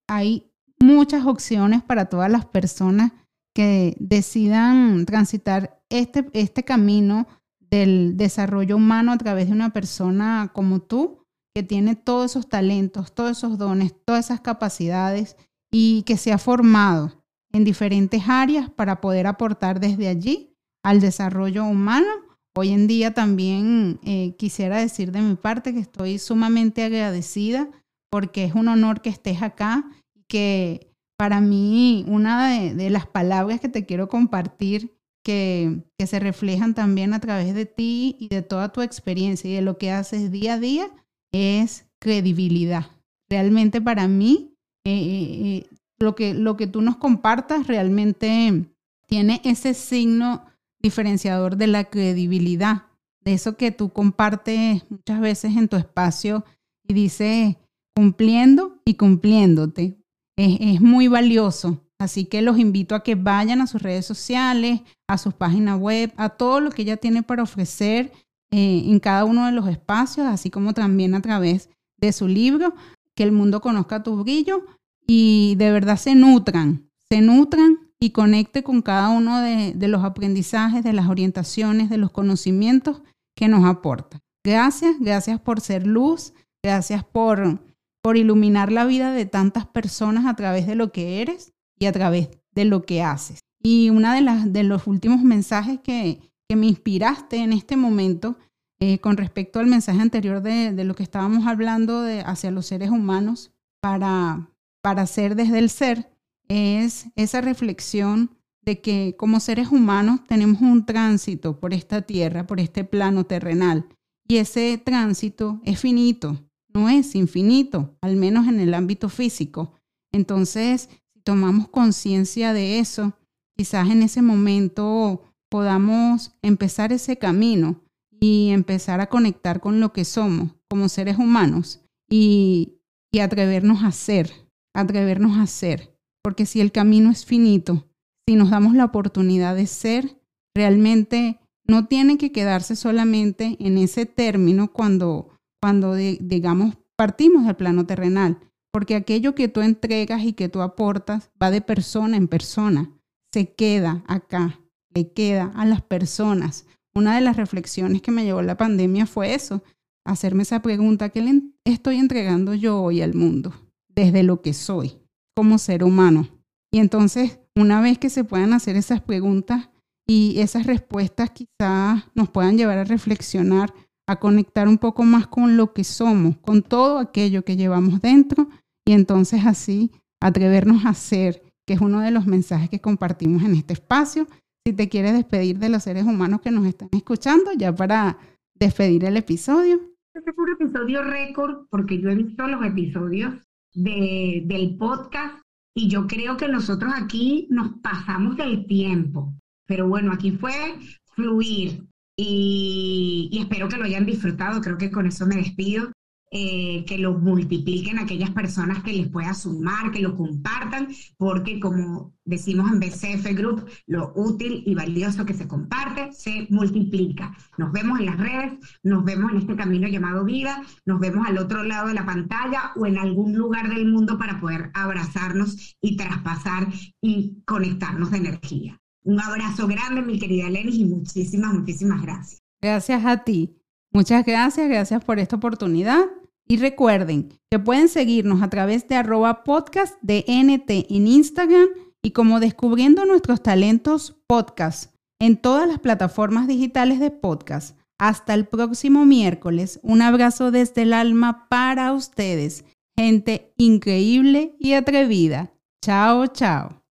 hay muchas opciones para todas las personas que decidan transitar este, este camino del desarrollo humano a través de una persona como tú, que tiene todos esos talentos, todos esos dones, todas esas capacidades y que se ha formado en diferentes áreas para poder aportar desde allí al desarrollo humano Hoy en día también eh, quisiera decir de mi parte que estoy sumamente agradecida porque es un honor que estés acá y que para mí una de, las palabras que te quiero compartir que, se reflejan también a través de ti y de toda tu experiencia y de lo que haces día a día es credibilidad. Realmente para mí eh, eh, lo, que, lo que tú nos compartas realmente tiene ese signo diferenciador de la credibilidad, de eso que tú compartes muchas veces en tu espacio y dices cumpliendo y cumpliéndote. Es, muy valioso. Así que los invito a que vayan a sus redes sociales, a sus páginas web, a todo lo que ella tiene para ofrecer eh, en cada uno de los espacios, así como también a través de su libro, que el mundo conozca tu brillo y de verdad se nutran, se nutran y conecte con cada uno de, los aprendizajes, de las orientaciones, de los conocimientos que nos aporta. Gracias, gracias por ser luz, gracias por, por iluminar la vida de tantas personas a través de lo que eres y a través de lo que haces. Y uno de, las, de los últimos mensajes que, que me inspiraste en este momento eh, con respecto al mensaje anterior de, de, lo que estábamos hablando de, hacia los seres humanos para, para ser desde el ser, es esa reflexión de que como seres humanos tenemos un tránsito por esta tierra, por este plano terrenal, y ese tránsito es finito, no es infinito, al menos en el ámbito físico. Entonces, si tomamos conciencia de eso, quizás en ese momento podamos empezar ese camino y empezar a conectar con lo que somos como seres humanos y, y atrevernos a ser, atrevernos a ser porque si el camino es finito, si nos damos la oportunidad de ser, realmente no tiene que quedarse solamente en ese término cuando, cuando digamos, partimos del plano terrenal, porque aquello que tú entregas y que tú aportas va de persona en persona, se queda acá, le queda a las personas. Una de las reflexiones que me llevó la pandemia fue eso, hacerme esa pregunta, ¿qué le estoy entregando yo hoy al mundo desde lo que soy? Como ser humano. Y entonces, una vez que se puedan hacer esas preguntas y esas respuestas quizás nos puedan llevar a reflexionar, a conectar un poco más con lo que somos, con todo aquello que llevamos dentro y entonces así atrevernos a ser, que es uno de los mensajes que compartimos en este espacio. Si te quieres despedir de los seres humanos que nos están escuchando, ya para despedir el episodio. Este fue un episodio récord porque yo he visto los episodios de, del podcast y yo creo que nosotros aquí nos pasamos del tiempo. Pero bueno, aquí fue fluir y, y espero que lo hayan disfrutado. Creo que con eso me despido. Eh, que lo multipliquen a aquellas personas que les pueda sumar, que lo compartan, porque como decimos en BCF Group, lo útil y valioso que se comparte se multiplica. Nos vemos en las redes, nos vemos en este camino llamado vida, nos vemos al otro lado de la pantalla o en algún lugar del mundo para poder abrazarnos y traspasar y conectarnos de energía. Un abrazo grande, mi querida Lenis, y muchísimas, muchísimas gracias. Gracias a ti. Muchas gracias, gracias por esta oportunidad. Y recuerden que pueden seguirnos a través de arroba podcast de NT en Instagram y como descubriendo nuestros talentos podcast en todas las plataformas digitales de podcast. Hasta el próximo miércoles. Un abrazo desde el alma para ustedes. Gente increíble y atrevida. Chao, chao.